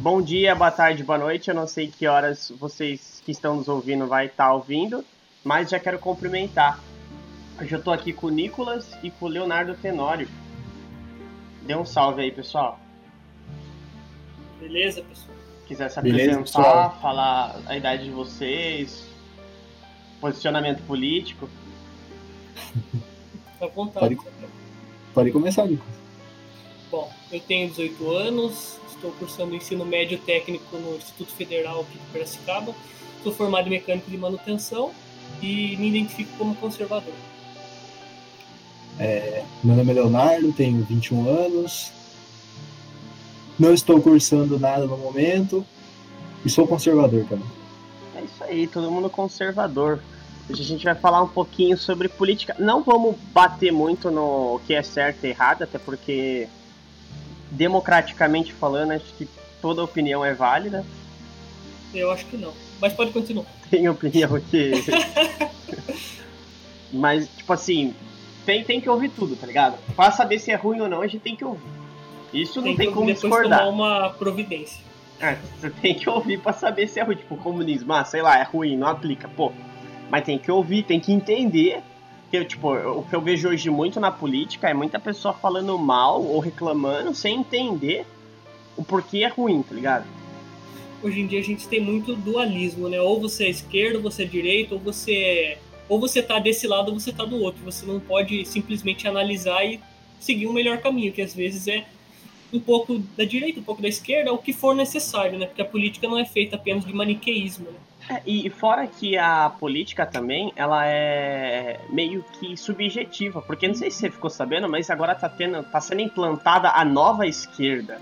Bom dia, boa tarde, boa noite. Eu não sei que horas vocês que estão nos ouvindo vai estar ouvindo, mas já quero cumprimentar. Hoje eu tô aqui com o Nicolas e com o Leonardo Tenório. Dê um salve aí, pessoal. Beleza, pessoal? Quiser se Beleza, apresentar, pessoal. falar a idade de vocês, posicionamento político. Vontade. Pode- Pode começar, Nicolas. Bom, eu tenho 18 anos, estou cursando ensino médio técnico no Instituto Federal aqui de Piracicaba. Sou formado em mecânico de manutenção e me identifico como conservador. Meu nome é Leonardo, tenho 21 anos. Não estou cursando nada no momento. E sou conservador também. É isso aí, todo mundo conservador. Hoje a gente vai falar um pouquinho sobre política. Não vamos bater muito no que é certo e errado, até porque, democraticamente falando, acho que toda opinião é válida. Eu acho que não, mas pode continuar. Tem opinião que. Mas, tipo assim, tem, tem que ouvir tudo, tá ligado? Pra saber se é ruim ou não, a gente tem que ouvir. Isso não tem, que como depois discordar. tomar uma providência. É, você tem que ouvir pra saber se é ruim. Tipo, comunismo, ah, sei lá, é ruim, não aplica. Pô, mas tem que ouvir, tem que entender. Porque, tipo, o que eu vejo hoje muito na política é muita pessoa falando mal ou reclamando sem entender o porquê é ruim, tá ligado? Hoje em dia a gente tem muito dualismo, né? Ou você é esquerda, ou você é direita, ou você é... ou você tá desse lado ou você tá do outro. Você não pode simplesmente analisar e seguir o melhor caminho, que às vezes é um pouco da direita, um pouco da esquerda, o que for necessário, né? Porque a política não é feita apenas de maniqueísmo, né? É, e fora que a política também, ela é meio que subjetiva, porque não sei se você ficou sabendo, mas agora tá, tendo, tá sendo implantada a nova esquerda.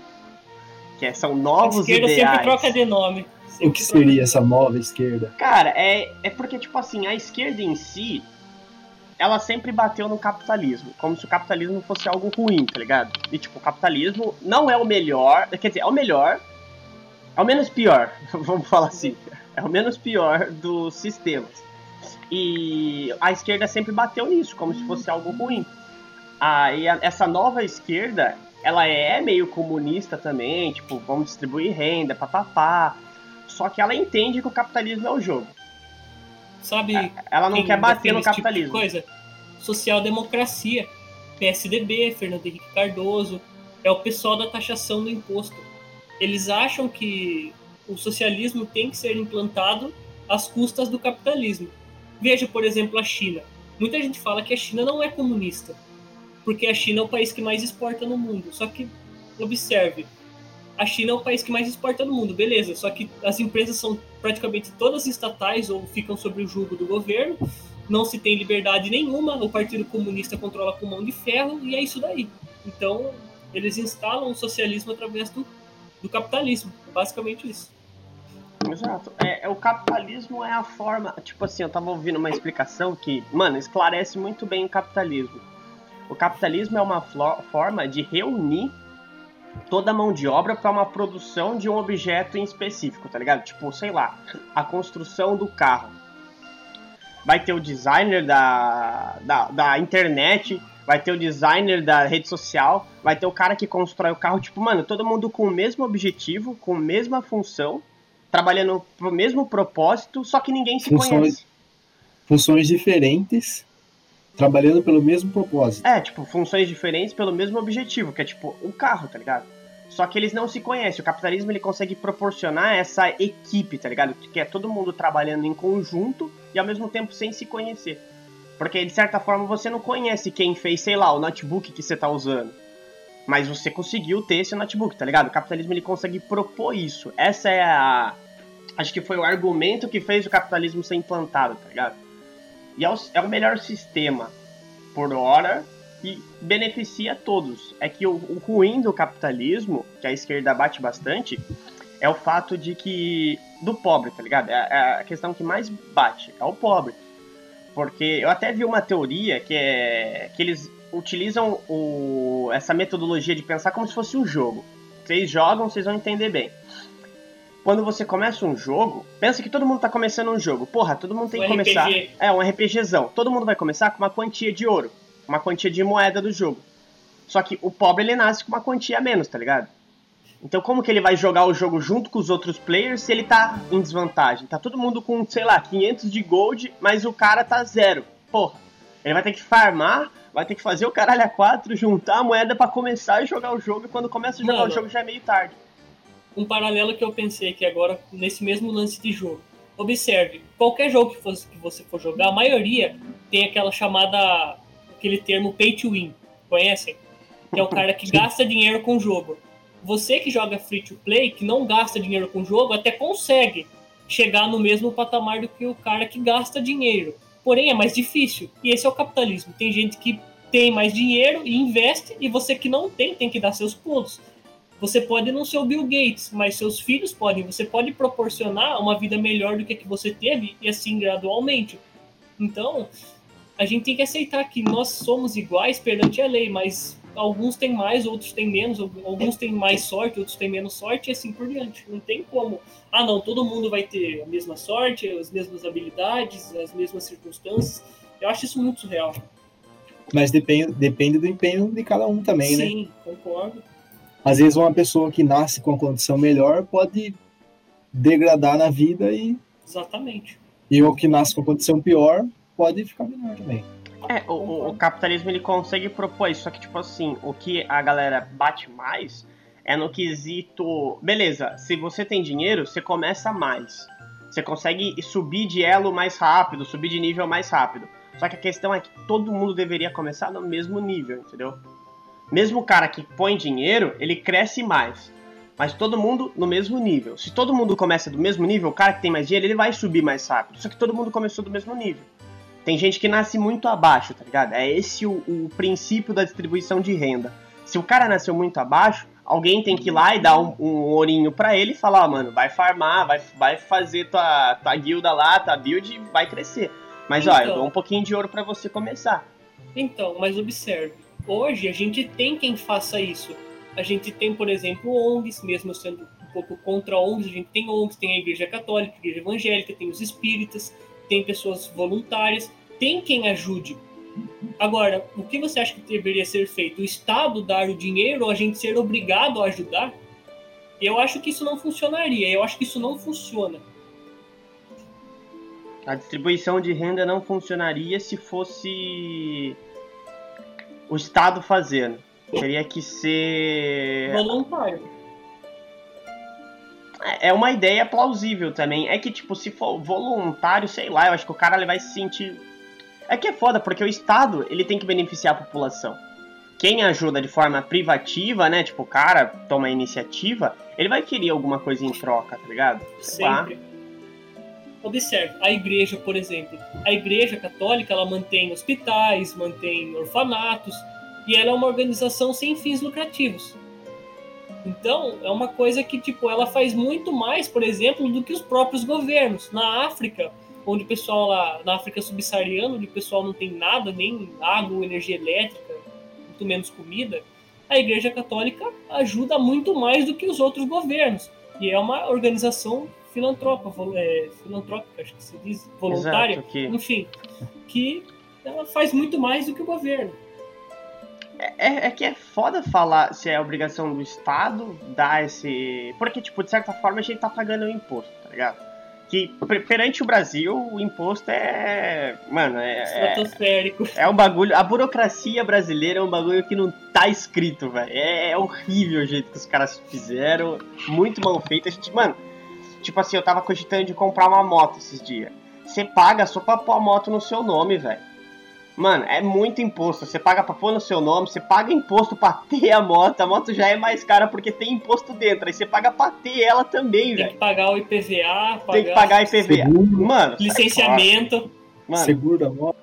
Que é- são A novos esquerda ideais. sempre troca de nome. O Sempre que troca- seria essa nova esquerda? Cara, é, é porque, tipo assim, a esquerda em si, ela sempre bateu no capitalismo, como se o capitalismo fosse algo ruim, tá ligado? E, tipo, o capitalismo não é o melhor, quer dizer, é o melhor, é o menos pior, vamos falar assim, é o menos pior dos sistemas. E a esquerda sempre bateu nisso, como se fosse algo ruim. Aí a- essa nova esquerda, ela é meio comunista também, tipo, vamos distribuir renda, papapá. Só que ela entende que o capitalismo é o jogo. Sabe Ela não quer bater no tipo capitalismo. coisa? Social-democracia, PSDB, Fernando Henrique Cardoso, é o pessoal da taxação do imposto. Eles acham que o socialismo tem que ser implantado às custas do capitalismo. Veja, por exemplo, a China. Muita gente fala que a China não é comunista, porque a China é o país que mais exporta no mundo. Só que, observe, a China é o país que mais exporta no mundo, beleza. Só que as empresas são praticamente todas estatais ou ficam sob o jugo do governo não se tem liberdade nenhuma, o Partido Comunista controla com mão de ferro e é isso daí. Então, eles instalam o socialismo através do, do capitalismo, é basicamente isso. Exato. É, é, o capitalismo é a forma. Tipo assim, eu tava ouvindo uma explicação que, mano, esclarece muito bem o capitalismo. O capitalismo é uma forma de reunir toda a mão de obra para uma produção de um objeto em específico, tá ligado? Tipo, sei lá, a construção do carro. Vai ter o designer da, da, da internet, vai ter o designer da rede social, vai ter o cara que constrói o carro. Tipo, mano, todo mundo com o mesmo objetivo, com a mesma função, trabalhando pro mesmo propósito, só que ninguém se Funções- conhece. Funções diferentes, trabalhando pelo mesmo propósito. É, tipo, funções diferentes pelo mesmo objetivo, que é tipo o carro, tá ligado? Só que eles não se conhecem. O capitalismo ele consegue proporcionar essa equipe, tá ligado? Que é todo mundo trabalhando em conjunto e ao mesmo tempo sem se conhecer. Porque de certa forma você não conhece quem fez, sei lá, o notebook que você tá usando. Mas você conseguiu ter esse notebook, tá ligado? O capitalismo ele consegue propor isso. Essa é a. Acho que foi o argumento que fez o capitalismo ser implantado, tá ligado? E é o, é o melhor sistema por hora e beneficia todos. É que o, o ruim do capitalismo, que a esquerda bate bastante, é o fato de que. do pobre, tá ligado? É, é a questão que mais bate, é o pobre. Porque eu até vi uma teoria que é. que eles utilizam o, essa metodologia de pensar como se fosse um jogo. Vocês jogam, vocês vão entender bem. Quando você começa um jogo, pensa que todo mundo tá começando um jogo. Porra, todo mundo tem Um que começar. RPG. É, um RPGzão. Todo mundo vai começar com uma quantia de ouro. Uma quantia de moeda do jogo. Só que o pobre ele nasce com uma quantia a menos, tá ligado? Então como que ele vai jogar o jogo junto com os outros players se ele tá em desvantagem? Tá todo mundo com, sei lá, 500 de gold, mas o cara tá zero. Porra, ele vai ter que farmar, vai ter que fazer o caralho a 4, juntar a moeda para começar a jogar o jogo, e quando começa a jogar Mano, o jogo já é meio tarde. Um paralelo que eu pensei aqui agora, nesse mesmo lance de jogo. Observe, qualquer jogo que, fosse, que você for jogar, a maioria tem aquela chamada, aquele termo pay to win. Conhecem? Que é o cara que gasta dinheiro com o jogo você que joga free to play, que não gasta dinheiro com o jogo, até consegue chegar no mesmo patamar do que o cara que gasta dinheiro. Porém, é mais difícil. E esse é o capitalismo. Tem gente que tem mais dinheiro e investe, e você que não tem, tem que dar seus pulos. Você pode não ser o Bill Gates, mas seus filhos podem. Você pode proporcionar uma vida melhor do que a que você teve, e assim gradualmente. Então, a gente tem que aceitar que nós somos iguais perante a lei, mas alguns têm mais, outros têm menos, alguns têm mais sorte, outros têm menos sorte, e assim por diante. Não tem como, ah não, todo mundo vai ter a mesma sorte, as mesmas habilidades, as mesmas circunstâncias. Eu acho isso muito surreal. Mas depende, depende do empenho de cada um também, Sim, né? Sim, concordo. Às vezes uma pessoa que nasce com a condição melhor pode degradar na vida e. Exatamente. E o que nasce com a condição pior pode ficar melhor também. É, o, o, capitalismo ele consegue propor isso, só que, tipo assim, o que a galera bate mais é no quesito. Beleza, se você tem dinheiro, você começa mais. Você consegue subir de elo mais rápido, subir de nível mais rápido. Só que a questão é que todo mundo deveria começar no mesmo nível, entendeu? Mesmo o cara que põe dinheiro, ele cresce mais. Mas todo mundo no mesmo nível. Se todo mundo começa do mesmo nível, o cara que tem mais dinheiro, ele vai subir mais rápido. Só que todo mundo começou do mesmo nível. Tem gente que nasce muito abaixo, tá ligado? É esse o, o princípio da distribuição de renda. Se o cara nasceu muito abaixo, alguém tem que ir lá e dar um, um ourinho para ele e falar, oh, mano, vai farmar, vai, vai fazer tua, tua guilda lá, tua build, vai crescer. Mas então, ó, eu dou então. um pouquinho de ouro para você começar. Então, mas observe, hoje a gente tem quem faça isso. A gente tem, por exemplo, ONGs, mesmo sendo um pouco contra ONGs, a gente tem ONGs, tem a Igreja Católica, a Igreja Evangélica, tem os espíritas, tem pessoas voluntárias, tem quem ajude. Agora, o que você acha que deveria ser feito? O Estado dar o dinheiro ou a gente ser obrigado a ajudar? Eu acho que isso não funcionaria. Eu acho que isso não funciona. A distribuição de renda não funcionaria se fosse o Estado fazendo. Teria que ser. Voluntário. É, é uma ideia plausível também. É que, tipo, se for voluntário, sei lá, eu acho que o cara ele vai se sentir. É que é foda, porque o Estado ele tem que beneficiar a população. Quem ajuda de forma privativa, né? Tipo, o cara toma a iniciativa, ele vai querer alguma coisa em troca, tá ligado? Sempre. Lá. Observe, a igreja, por exemplo. A igreja católica, ela mantém hospitais, mantém orfanatos, e ela é uma organização sem fins lucrativos. Então, é uma coisa que, tipo, ela faz muito mais, por exemplo, do que os próprios governos. Na África, onde o pessoal lá, na África subsaariana, onde o pessoal não tem nada, nem água, energia elétrica, muito menos comida, a Igreja Católica ajuda muito mais do que os outros governos. E é uma organização filantrópica, é, filantrópica acho que se diz, voluntária, Exato, que... enfim, que ela faz muito mais do que o governo. É, é, é, que é foda falar se é obrigação do Estado dar esse. Porque, tipo, de certa forma a gente tá pagando o imposto, tá ligado? Que perante o Brasil, o imposto é. Mano, é. Estratosférico. É, é um bagulho. A burocracia brasileira é um bagulho que não tá escrito, velho. É, é horrível o jeito que os caras fizeram. Muito mal feito. A gente, mano, tipo assim, eu tava cogitando de comprar uma moto esses dias. Você paga só pra pôr a moto no seu nome, velho. Mano, é muito imposto. Você paga pra pôr no seu nome, você paga imposto pra ter a moto. A moto já é mais cara porque tem imposto dentro. Aí você paga pra ter ela também, velho. Tem que pagar o IPVA, pagar... Tem que pagar IPVA. Seguro. Mano, licenciamento. Mano, seguro da moto.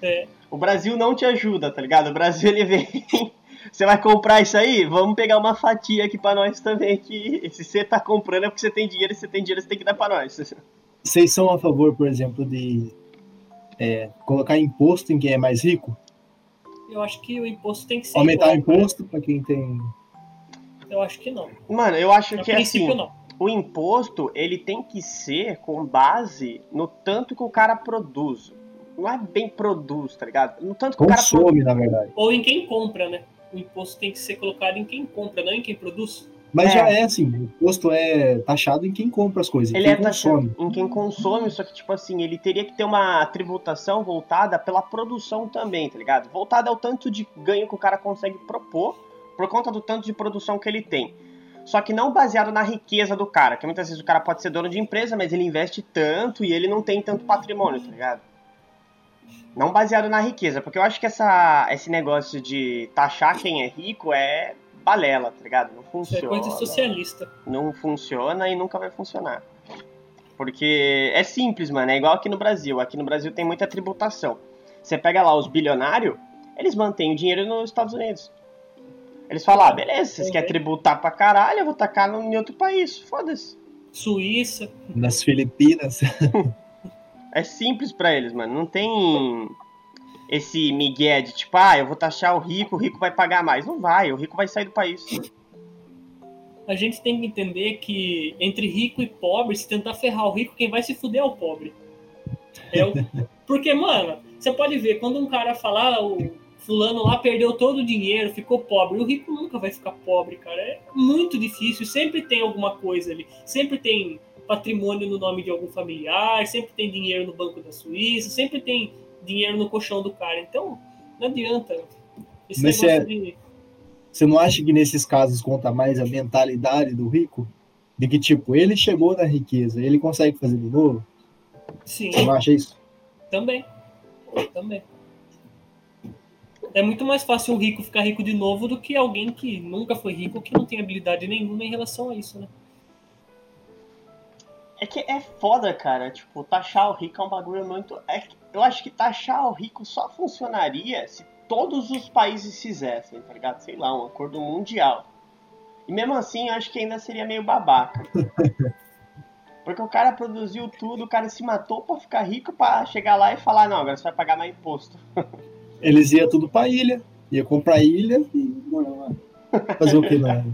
É. O Brasil não te ajuda, tá ligado? O Brasil ele vem. Você vai comprar isso aí? Vamos pegar uma fatia aqui pra nós também. Que se você tá comprando é porque você tem dinheiro. Se você tem dinheiro, você tem que dar pra nós. Vocês são a favor, por exemplo, de é, colocar imposto em quem é mais rico? Eu acho que o imposto tem que ser. Aumentar igual, o imposto para quem tem. Eu acho que não. Mano, eu acho no que assim. Não. O imposto ele tem que ser com base no tanto que o cara produz. Não é bem produz, tá ligado? No tanto que Consome, o cara na verdade. Ou em quem compra, né? O imposto tem que ser colocado em quem compra, não em quem produz. Mas É. já é assim, o imposto é taxado em quem compra as coisas, Ele quem é consome. taxado em quem consome, só que, tipo assim, ele teria que ter uma tributação voltada pela produção também, tá ligado? Voltada ao tanto de ganho que o cara consegue propor, por conta do tanto de produção que ele tem. Só que não baseado na riqueza do cara, que muitas vezes o cara pode ser dono de empresa, mas ele investe tanto e ele não tem tanto patrimônio, tá ligado? Não baseado na riqueza, porque eu acho que essa, esse negócio de taxar quem é rico é balela, tá ligado? Não Isso é funciona coisa socialista. não funciona e nunca vai funcionar. Porque é simples, mano. É igual aqui no Brasil. Aqui no Brasil tem muita tributação. Você pega lá os bilionários, eles mantêm o dinheiro nos Estados Unidos. Eles falam, ah, beleza, vocês querem tributar pra caralho, eu vou tacar no- em outro país. Foda-se. Suíça. Nas Filipinas. É simples pra eles, mano. Não tem esse migué de tipo, ah, eu vou taxar o rico, o rico vai pagar mais. Não vai, o rico vai sair do país. A gente tem que entender que entre rico e pobre, se tentar ferrar o rico, quem vai se fuder é o pobre. É o... Porque, mano, você pode ver, quando um cara falar, "Ah, o fulano lá perdeu todo o dinheiro, ficou pobre, o rico nunca vai ficar pobre, cara. É muito difícil, sempre tem alguma coisa ali. Sempre tem patrimônio no nome de algum familiar, sempre tem dinheiro no banco da Suíça, sempre tem dinheiro no colchão do cara. Então, não adianta. Esse Mas negócio é- de. Você não acha que nesses casos conta mais a mentalidade do rico? De que, tipo, ele chegou na riqueza, ele consegue fazer de novo? Sim. Você não acha isso? Também. Também. É muito mais fácil um rico ficar rico de novo do que alguém que nunca foi rico, que não tem habilidade nenhuma em relação a isso, né? É que é foda, cara. Tipo, taxar o rico é um bagulho muito. É eu acho que taxar o rico só funcionaria se todos os países fizessem, tá ligado? Sei lá, um acordo mundial. E mesmo assim, eu acho que ainda seria meio babaca. Porque o cara produziu tudo, o cara se matou pra ficar rico pra chegar lá e falar: não, agora você vai pagar mais imposto. Eles iam tudo pra ilha, ia comprar ilha e morar lá. Fazer o que lá?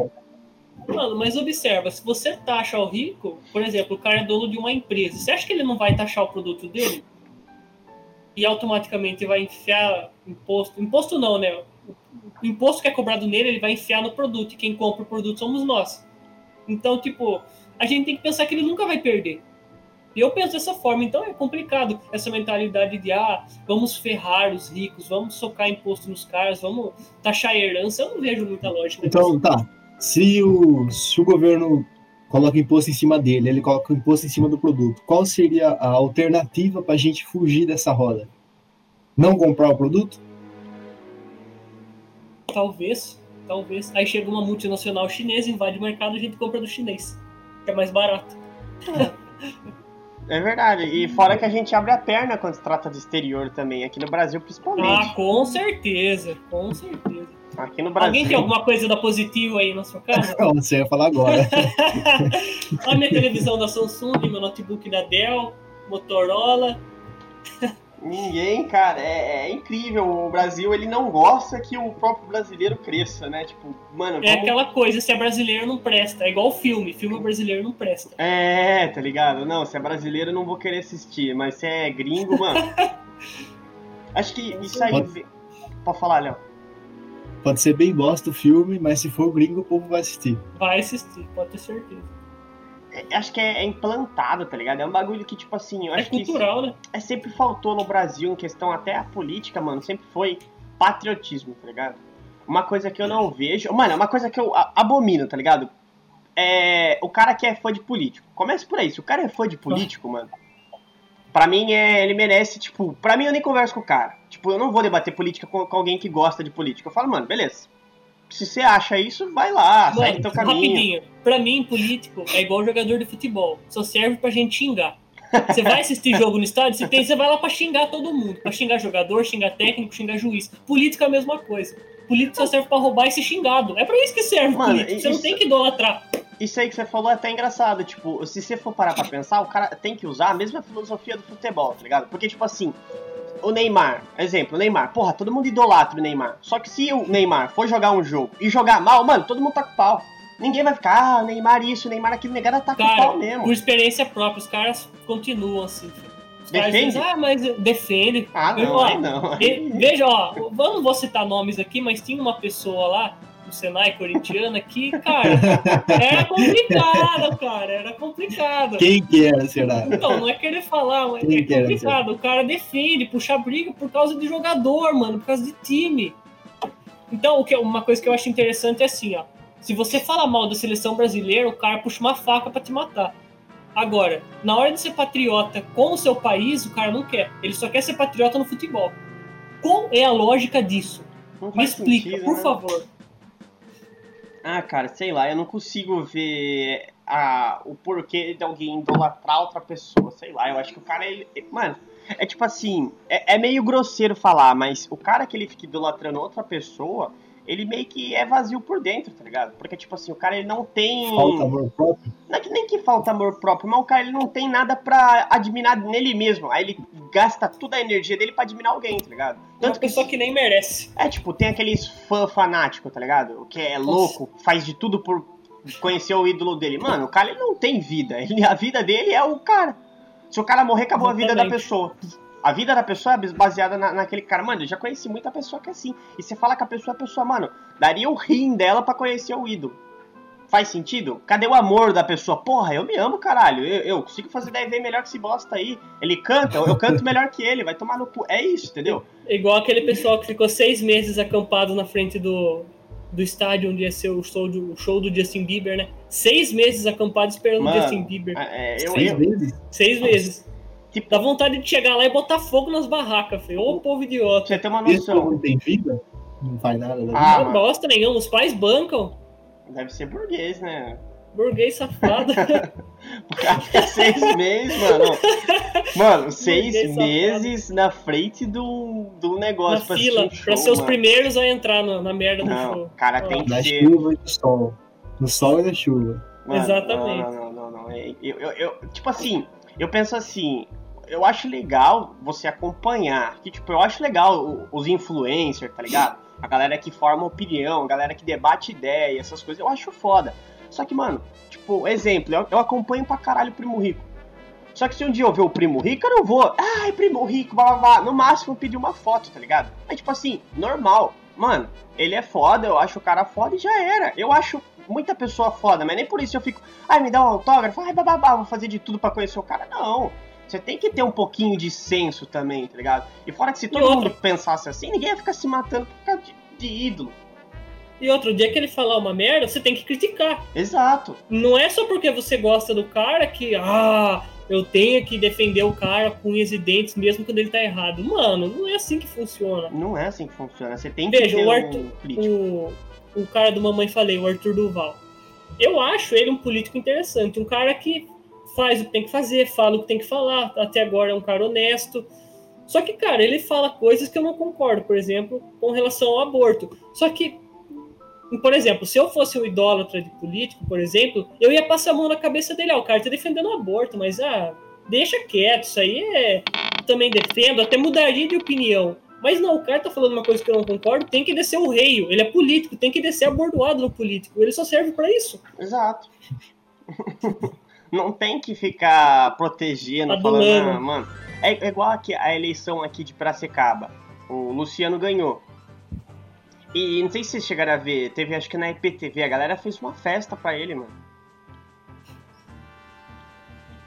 Mano, mas observa, se você taxa o rico, por exemplo, o cara é dono de uma empresa, você acha que ele não vai taxar o produto dele? E automaticamente vai enfiar imposto. Imposto não, né? O imposto que é cobrado nele, ele vai enfiar no produto. E quem compra o produto somos nós. Então, tipo, a gente tem que pensar que ele nunca vai perder. E eu penso dessa forma, então é complicado essa mentalidade de ah, vamos ferrar os ricos, vamos socar imposto nos caras, vamos taxar a herança. Eu não vejo muita lógica nisso. Então, tá. Se o, se o governo coloca imposto em cima dele, ele coloca o imposto em cima do produto, qual seria a alternativa pra gente fugir dessa roda? Não comprar o produto? Talvez, talvez. Aí chega uma multinacional chinesa, invade o mercado e a gente compra do chinês. Que é mais barato. É verdade. E fora que a gente abre a perna quando se trata de exterior também, aqui no Brasil Ah, principalmente. com certeza, com certeza. Aqui no Brasil. Alguém tem alguma coisa da positivo aí na sua casa? Não, você ia falar agora. Olha a minha televisão da Samsung, meu notebook da Dell, Motorola. Ninguém, cara, é, é incrível. O Brasil, ele não gosta que o próprio brasileiro cresça, né? Tipo, mano, É vamos... aquela coisa, se é brasileiro não presta. É igual filme, filme brasileiro não presta. É, tá ligado? Não, se é brasileiro eu não vou querer assistir, mas se é gringo, mano. Acho que isso aí. Pode falar, Léo. Pode ser bem bosta o filme, mas se for gringo, o povo vai assistir. Vai assistir, pode ter certeza. É, acho que é, é implantado, tá ligado? É um bagulho que, tipo assim, eu É acho que isso cultural, né? é, sempre faltou no Brasil, em questão até a política, mano, sempre foi patriotismo, tá ligado? Uma coisa que eu não vejo. Mano, é uma coisa que eu abomino, tá ligado? É. O cara que é fã de político. Começa por aí. Se o cara é fã de político, mano. Pra mim, é, ele merece, tipo. Pra mim, eu nem converso com o cara. Tipo, eu não vou debater política com, com alguém que gosta de política. Eu falo, mano, beleza. Se você acha isso, vai lá, segue Mano, teu caminho. rapidinho. Pra mim, político é igual jogador de futebol. Só serve pra gente xingar. Você vai assistir jogo no estádio, você, tem, você vai lá pra xingar todo mundo. Pra xingar jogador, xingar técnico, xingar juiz. Política é a mesma coisa. Político só serve pra roubar e ser xingado. É pra isso que serve Mano, político. Você não isso- tem que idolatrar. Isso aí que você falou é até engraçado, tipo, se você for parar pra pensar, o cara tem que usar a mesma filosofia do futebol, tá ligado? Porque, tipo assim, o Neymar, exemplo, o Neymar, porra, todo mundo idolatra o Neymar. Só que se o Neymar for jogar um jogo e jogar mal, mano, todo mundo tá com pau. Ninguém vai ficar, ah, Neymar isso, Neymar aquilo, negada tá com Cara, pau mesmo. por experiência própria, os caras continuam assim. Os Defende? dizem, ah, mas defende. Ah, Eu, não, ó, aí não. Veja, ó, eu não vou citar nomes aqui, mas tinha uma pessoa lá do Senai corintiano aqui, cara, era complicado, cara, era complicado. Quem que era, será? Então, não é querer falar, mas Quem é que era, complicado. O cara defende, puxa briga por causa de jogador, mano, por causa de time. Então, o que, uma coisa que eu acho interessante é assim, ó. Se você fala mal da seleção brasileira, o cara puxa uma faca pra te matar. Agora, na hora de ser patriota com o seu país, o cara não quer. Ele só quer ser patriota no futebol. Qual é a lógica disso? Não Me explica, sentido, por né? favor. Ah, cara, sei lá, eu não consigo ver a, o porquê de alguém idolatrar outra pessoa. Sei lá, eu acho que o cara, ele. Mano, é tipo assim, é, é meio grosseiro falar, mas o cara que ele fica idolatrando outra pessoa, ele meio que é vazio por dentro, tá ligado? Porque, tipo assim, o cara ele não tem. Falta amor próprio? Não é que nem que falta amor próprio, mas o cara ele não tem nada pra admirar nele mesmo. Aí ele gasta toda a energia dele pra admirar alguém, tá ligado? É uma pessoa que nem merece. É, tipo, tem aqueles fã fanático, tá ligado? O que é louco, faz de tudo por conhecer o ídolo dele. Mano, o cara ele não tem vida. Ele, a vida dele é o cara. Se o cara morrer, acabou a vida da Exatamente. pessoa. A vida da pessoa é baseada na, naquele cara. Mano, eu já conheci muita pessoa que é assim. E você fala que a pessoa é a pessoa, mano, daria o rim dela pra conhecer o ídolo. Faz sentido? Cadê o amor da pessoa? Porra, eu me amo, caralho. Eu, eu consigo fazer deve melhor que esse bosta aí. Ele canta, eu, canto melhor que ele. Vai tomar no cu. É isso, entendeu? Igual aquele pessoal que ficou seis meses acampado na frente do, do estádio onde ia ser o show, do, o show do Justin Bieber, né? Seis meses acampado esperando Mano, o Justin Bieber. É, eu, Seis eu, vezes? Seis Nossa. meses. Tipo- Dá vontade de chegar lá e botar fogo nas barracas, filho. Ô povo idiota. você ter uma Esse noção. povo não tem vida? Não faz nada? Ah, não mano. bosta nenhuma. Os pais bancam. Deve ser burguês, né? Burguês safado. O cara fica seis meses, mano. Mano, seis Burguês safado. meses na frente do, do na negócio pra fila. um show, pra ser os mano. primeiros a entrar no- na merda do Não, show. o cara tem que Na ser. chuva e no sol. No sol e na chuva. Mano, Exatamente. Não, não, não, não. não. Eu, eu, eu- tipo assim, eu penso assim. Eu acho legal você acompanhar. Que, tipo, eu acho legal os influencers, tá ligado? A galera que forma opinião, a galera que debate ideia, essas coisas. Eu acho foda. Só que, mano, tipo, exemplo, eu, eu acompanho pra caralho o Primo Rico. Só que se um dia eu ver o Primo Rico, eu não vou. Ai, Primo Rico, blá blá blá. No máximo pedir uma foto, tá ligado? Mas, tipo assim, normal. Mano, ele é foda, eu acho o cara foda e já era. Eu acho muita pessoa foda, mas nem por isso eu fico. Ai, me dá um autógrafo, ai, bababá, vou fazer de tudo pra conhecer o cara. Não. Você tem que ter um pouquinho de senso também, tá ligado? E fora que se todo mundo pensasse assim, ninguém ia ficar se matando por causa de, de ídolo. E outro dia que ele falar uma merda, você tem que criticar. Exato. Não é só porque você gosta do cara que, ah, eu tenho que defender o cara com unhas e dentes mesmo quando ele tá errado. Mano, não é assim que funciona. Não é assim que funciona. Você tem que Veja, ter o um Arthur- crítico. O, o cara do Mamãe Falei, o Arthur Duval. Eu acho ele um político interessante, um cara que faz o que tem que fazer, fala o que tem que falar, até agora é um cara honesto. Só que, cara, ele fala coisas que eu não concordo, por exemplo, com relação ao aborto. Só que, por exemplo, se eu fosse um idólatra de político, por exemplo, eu ia passar a mão na cabeça dele. Ah, o cara tá defendendo o aborto, mas ah, deixa quieto, isso aí é. Eu também defendo, até mudaria de opinião. Mas não, o cara tá falando uma coisa que eu não concordo, tem que descer o reio. Ele é político, tem que descer abordoado no político. Ele só serve pra isso. Exato. não tem que ficar protegendo, Adulando. falando, ah, mano. É, é igual aqui, a eleição aqui de Piracicaba. O Luciano ganhou. E não sei se vocês chegaram a ver, teve acho que na IPTV, a galera fez uma festa pra ele, mano.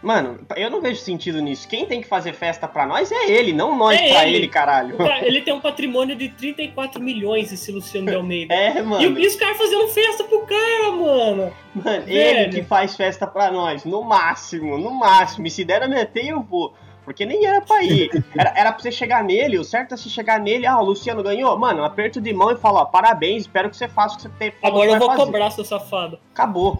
Mano, eu não vejo sentido nisso. Quem tem que fazer festa pra nós é ele, não nós É pra ele. ele, caralho. Cara, Ele tem um patrimônio de 34 milhões, esse Luciano de Almeida. É, E, mano. e os caras fazendo festa pro cara, mano. Mano, Velho. ele que faz festa pra nós, no máximo, no máximo. E se der a meter, eu vou. Porque nem era pra ir. Era, era pra você chegar nele, o certo é você chegar nele, ah, o Luciano ganhou. Mano, aperto de mão e fala, ó, parabéns, espero que você faça o que você tem Agora eu vou fazer. cobrar, seu safado. Acabou.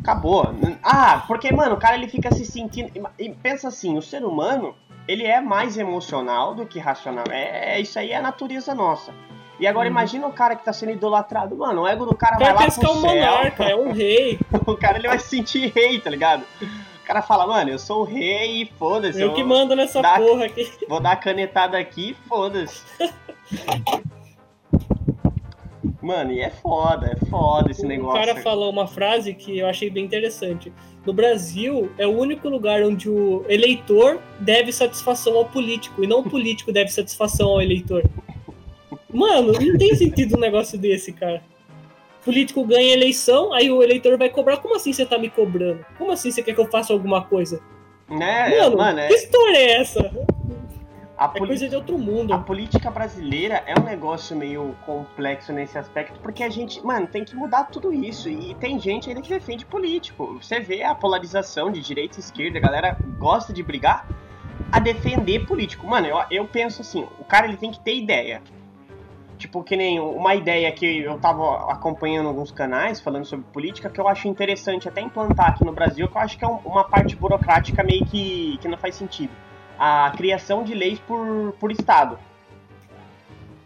Acabou. Ah, porque, mano, o cara ele fica se sentindo. E pensa assim, o ser humano, ele é mais emocional do que racional. É, é- isso aí é a natureza nossa. E agora Uhum. imagina o cara que tá sendo idolatrado, mano, o ego do cara vai cara lá pro que é um céu. monarca, é um rei. o cara ele vai se sentir rei, tá ligado? O cara fala, mano, eu sou o rei e foda-se. Eu que mando nessa Dá- porra aqui. Vou dar canetada aqui e foda-se. Mano, e é foda, é foda esse O negócio. cara falou uma frase que eu achei bem interessante. No Brasil, é o único lugar onde o eleitor deve satisfação ao político, e não o político deve satisfação ao eleitor. Mano, não tem sentido um negócio desse, cara. político ganha a eleição, aí o eleitor vai cobrar. Como assim você tá me cobrando? Como assim você quer que eu faça alguma coisa? Né, Mano, mano, é, que história é essa? A, É coisa de outro mundo. a política brasileira é um negócio meio complexo nesse aspecto, porque a gente, mano, tem que mudar tudo isso. E tem gente ainda que defende político. Você vê a polarização de direita e esquerda, a galera gosta de brigar a defender político. Mano, eu, eu penso assim, o cara ele tem que ter ideia. Tipo, que nem uma ideia que eu tava acompanhando alguns canais falando sobre política, que eu acho interessante até implantar aqui no Brasil, que eu acho que é um- uma parte burocrática meio que, que não faz sentido. A criação de leis por, por estado.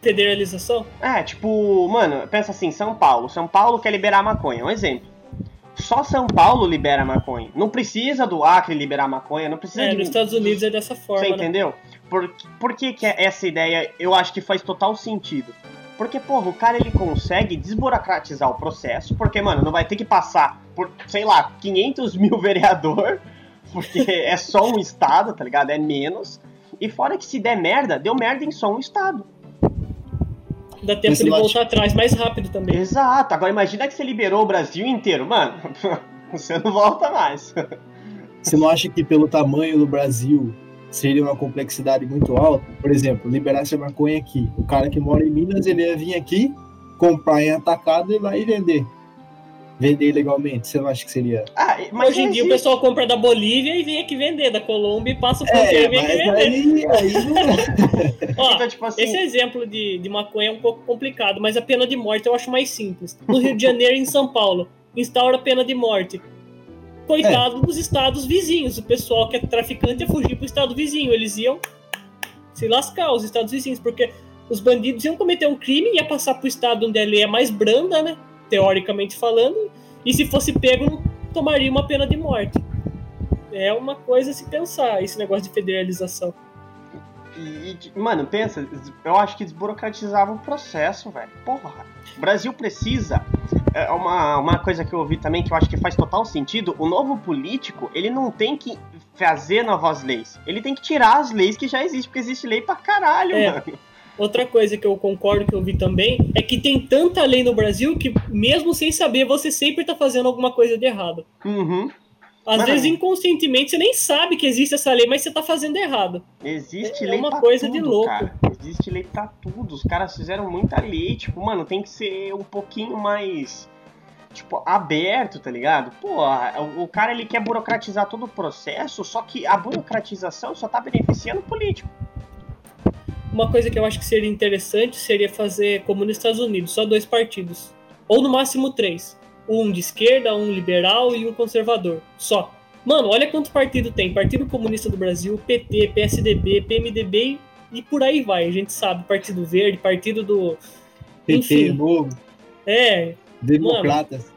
Federalização? É, tipo, mano, pensa assim, São Paulo. São Paulo quer liberar maconha, um exemplo. Só São Paulo libera maconha. Não precisa do Acre liberar maconha, não precisa É, de... nos Estados Unidos é dessa forma, Você né? entendeu? Por, por que, que essa ideia eu acho que faz total sentido? Porque, porra, o cara ele consegue desburocratizar o processo, porque, mano, não vai ter que passar por, sei lá, 500 mil vereador, porque é só um estado, tá ligado? É menos. E fora que se der merda, deu merda em só um estado. Dá tempo Esse de lote- voltar atrás mais rápido também. Exato. Agora imagina que você liberou o Brasil inteiro, mano. Você não volta mais. Você não acha que pelo tamanho do Brasil seria uma complexidade muito alta? Por exemplo, liberasse a maconha aqui. O cara que mora em Minas, ele ia vir aqui, comprar em atacado e e vender. Vender ilegalmente. Você não acha que seria? Ah, mas Hoje em dia o pessoal compra da Bolívia e vem aqui vender, da Colômbia e passa o É, fronteira e vem mas aqui vender. aí, aí não... Ó, Então, tipo assim, esse exemplo de, de maconha é um pouco complicado, mas a pena de morte eu acho mais simples. No Rio de Janeiro e em São Paulo, instaura a pena de morte. Coitado dos estados vizinhos. O pessoal que é traficante ia fugir pro estado vizinho. Eles iam se lascar, os estados vizinhos, porque os bandidos iam cometer um crime, ia passar pro estado onde a lei é mais branda, né? Teoricamente falando, e se fosse pego, tomaria uma pena de morte. É uma coisa a se pensar, esse negócio de federalização. E, e, mano, pensa, eu acho que desburocratizava o processo, velho. Porra. O Brasil precisa. É uma, uma coisa que eu ouvi também que eu acho que faz total sentido. O novo político, ele não tem que fazer novas leis. Ele tem que tirar as leis que já existem, porque existe lei pra caralho, É. mano. Outra coisa que eu concordo que eu vi também é que tem tanta lei no Brasil que, mesmo sem saber, você sempre tá fazendo alguma coisa de errado. Uhum. Às Mano. vezes, inconscientemente, você nem sabe que existe essa lei, mas você tá fazendo errado. Existe É lei uma pra coisa tudo, de louco. cara. Existe lei pra tudo. Os caras fizeram muita lei. Tipo, mano, tem que ser um pouquinho mais. Tipo, aberto, tá ligado? Pô, o, o cara ele quer burocratizar todo o processo, só que a burocratização só tá beneficiando o político. Uma coisa que eu acho que seria interessante seria fazer, como nos Estados Unidos, só dois partidos. Ou no máximo três. Um de esquerda, um liberal e um conservador. Só. Mano, olha quanto partido tem. Partido Comunista do Brasil, PT, PSDB, PMDB e por aí vai. A gente sabe. Partido Verde, Partido do... PT Enfim. novo, É, democratas.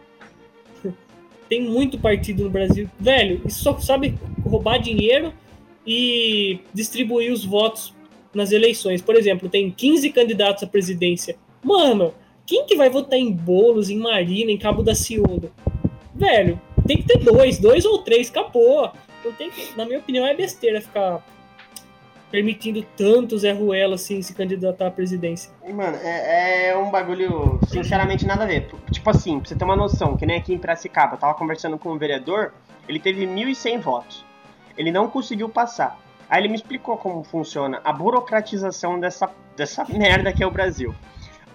tem muito partido no Brasil. Velho, isso só sabe roubar dinheiro e distribuir os votos nas eleições. Por exemplo, tem 15 candidatos à presidência. Mano, quem que vai votar em Bolos, em Marina, em Cabo da Ciúda? Velho, tem que ter dois, dois ou três, acabou. Não tem que, na minha opinião, é besteira ficar permitindo tanto Zé Ruelo assim se candidatar à presidência. Mano, é, é um bagulho, sinceramente, nada a ver. Tipo assim, pra você ter uma noção, que nem aqui em Piracicaba, eu tava conversando com um vereador, ele teve 1.100 votos. Ele não conseguiu passar. Aí ele me explicou como funciona a burocratização dessa, dessa merda que é o Brasil.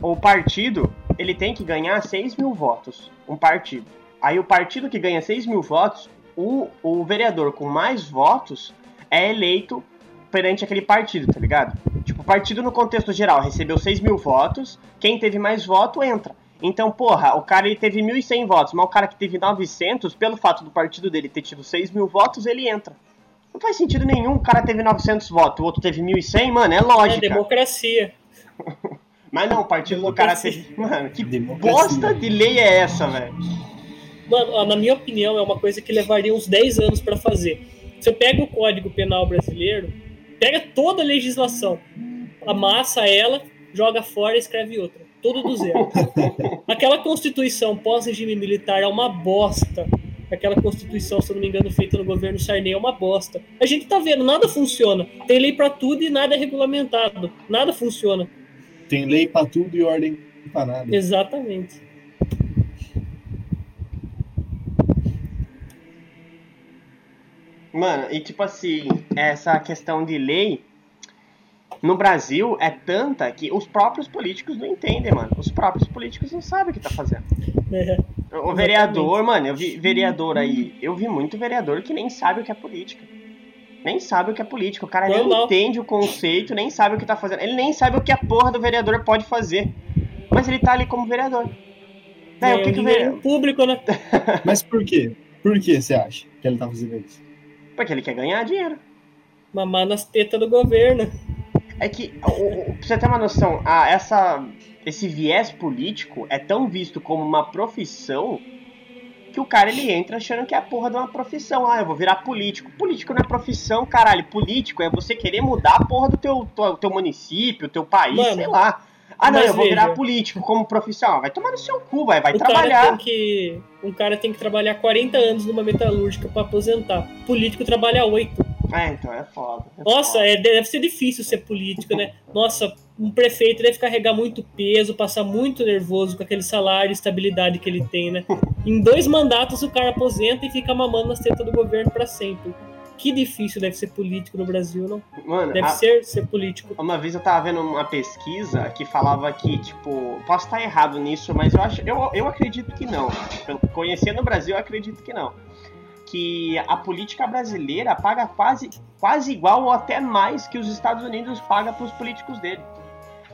O partido, ele tem que ganhar 6 mil votos. Um partido. Aí o partido que ganha 6 mil votos, o, o vereador com mais votos é eleito perante aquele partido, tá ligado? Tipo, o partido no contexto geral recebeu 6 mil votos, quem teve mais voto entra. Então, porra, o cara ele teve 1.100 votos, mas o cara que teve 900, pelo fato do partido dele ter tido 6 mil votos, ele entra. Não faz sentido nenhum, o cara teve 900 votos, o outro teve 1.100, mano, é É lógica. democracia. Mas não, o partido do cara Democracia. teve... Mano, que Democracia. bosta de lei é essa, velho? Mano, ó, na minha opinião, é uma coisa que levaria uns 10 anos pra fazer. Você pega o Código Penal brasileiro, pega toda a legislação, amassa ela, joga fora e escreve outra. Tudo do zero. Aquela Constituição pós-regime militar é uma bosta aquela constituição, se eu não me engano, feita no governo Sarney é uma bosta. A gente tá vendo, nada funciona. Tem lei para tudo e nada é regulamentado. Nada funciona. Tem lei para tudo e ordem para nada. Exatamente. Mano, e tipo assim, essa questão de lei, no Brasil é tanta que os próprios políticos não entendem, mano. Os próprios políticos não sabem o que tá fazendo. É. O vereador, mano, eu vi vereador aí, eu vi muito vereador que nem sabe o que é política. Nem sabe o que é política. O cara nem Normal. entende o conceito, nem sabe o que tá fazendo. Ele nem sabe o que a porra do vereador pode fazer. Mas ele tá ali como vereador. É, o que, que o vereador. público, né? Mas por quê? Por que você acha que ele tá fazendo isso? Porque ele quer ganhar dinheiro. Mamar nas tetas do governo. É que, o- o- pra você ter uma noção, a, essa, esse viés político é tão visto como uma profissão que o cara ele entra achando que é a porra de uma profissão. Ah, eu vou virar político. Político não é profissão, caralho. Político é você querer mudar a porra do teu, teu, teu município, teu país, Mano, sei lá. Ah, não, eu vou veja. virar político como profissão. Ah, Vai tomar no seu cu, vai, vai o cara trabalhar. tem que. Um cara tem que trabalhar 40 anos numa metalúrgica pra aposentar. Político trabalha 8. É, então é foda. é Nossa, foda. é, deve ser difícil ser político, né? Nossa, um prefeito deve carregar muito peso, passar muito nervoso com aquele salário e estabilidade que ele tem, né? Em dois mandatos o cara aposenta e fica mamando nas tetas do governo pra sempre. Que difícil deve ser político no Brasil, não? Mano, Deve a- ser ser político. Uma vez eu tava vendo uma pesquisa que falava que, tipo, posso estar errado nisso, mas eu acho, eu, eu acredito que não. Conhecendo o Brasil, eu acredito que não. Que a política brasileira paga quase, quase igual ou até mais que os Estados Unidos pagam pros políticos dele.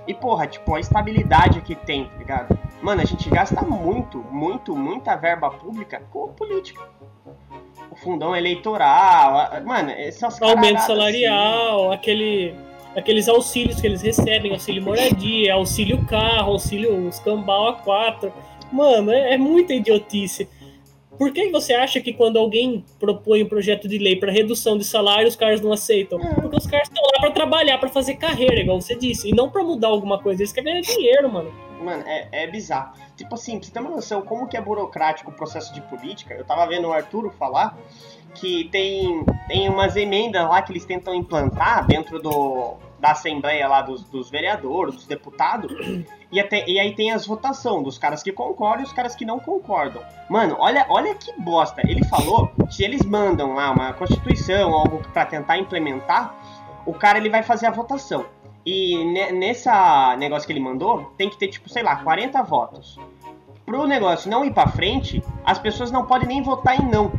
E, porra, tipo, a estabilidade que tem, tá ligado? Mano, a gente gasta muito, muito, muita verba pública com política. O fundão eleitoral, a- mano, essas Aumento assim. salarial, aquele, aqueles auxílios que eles recebem, auxílio moradia, auxílio carro, auxílio escambau A4. Mano, é, é muita idiotice. Por que você acha que quando alguém propõe um projeto de lei para redução de salário, os caras não aceitam? Porque os caras estão lá para trabalhar, para fazer carreira, igual você disse, e não para mudar alguma coisa. Eles querem ganhar dinheiro, mano. Mano, é, é bizarro. Tipo assim, pra você ter uma noção como que é burocrático o processo de política, eu tava vendo o Arturo falar que tem, tem umas emendas lá que eles tentam implantar dentro do, da Assembleia lá dos, dos vereadores, dos deputados, e, até, e aí tem as votações dos caras que concordam e os caras que não concordam. Mano, olha, olha que bosta. Ele falou que se eles mandam lá uma constituição, algo pra tentar implementar, o cara ele vai fazer a votação. E ne- nessa negócio que ele mandou, tem que ter, tipo, sei lá, 40 votos. Pro negócio não ir pra frente, as pessoas não podem nem votar em não.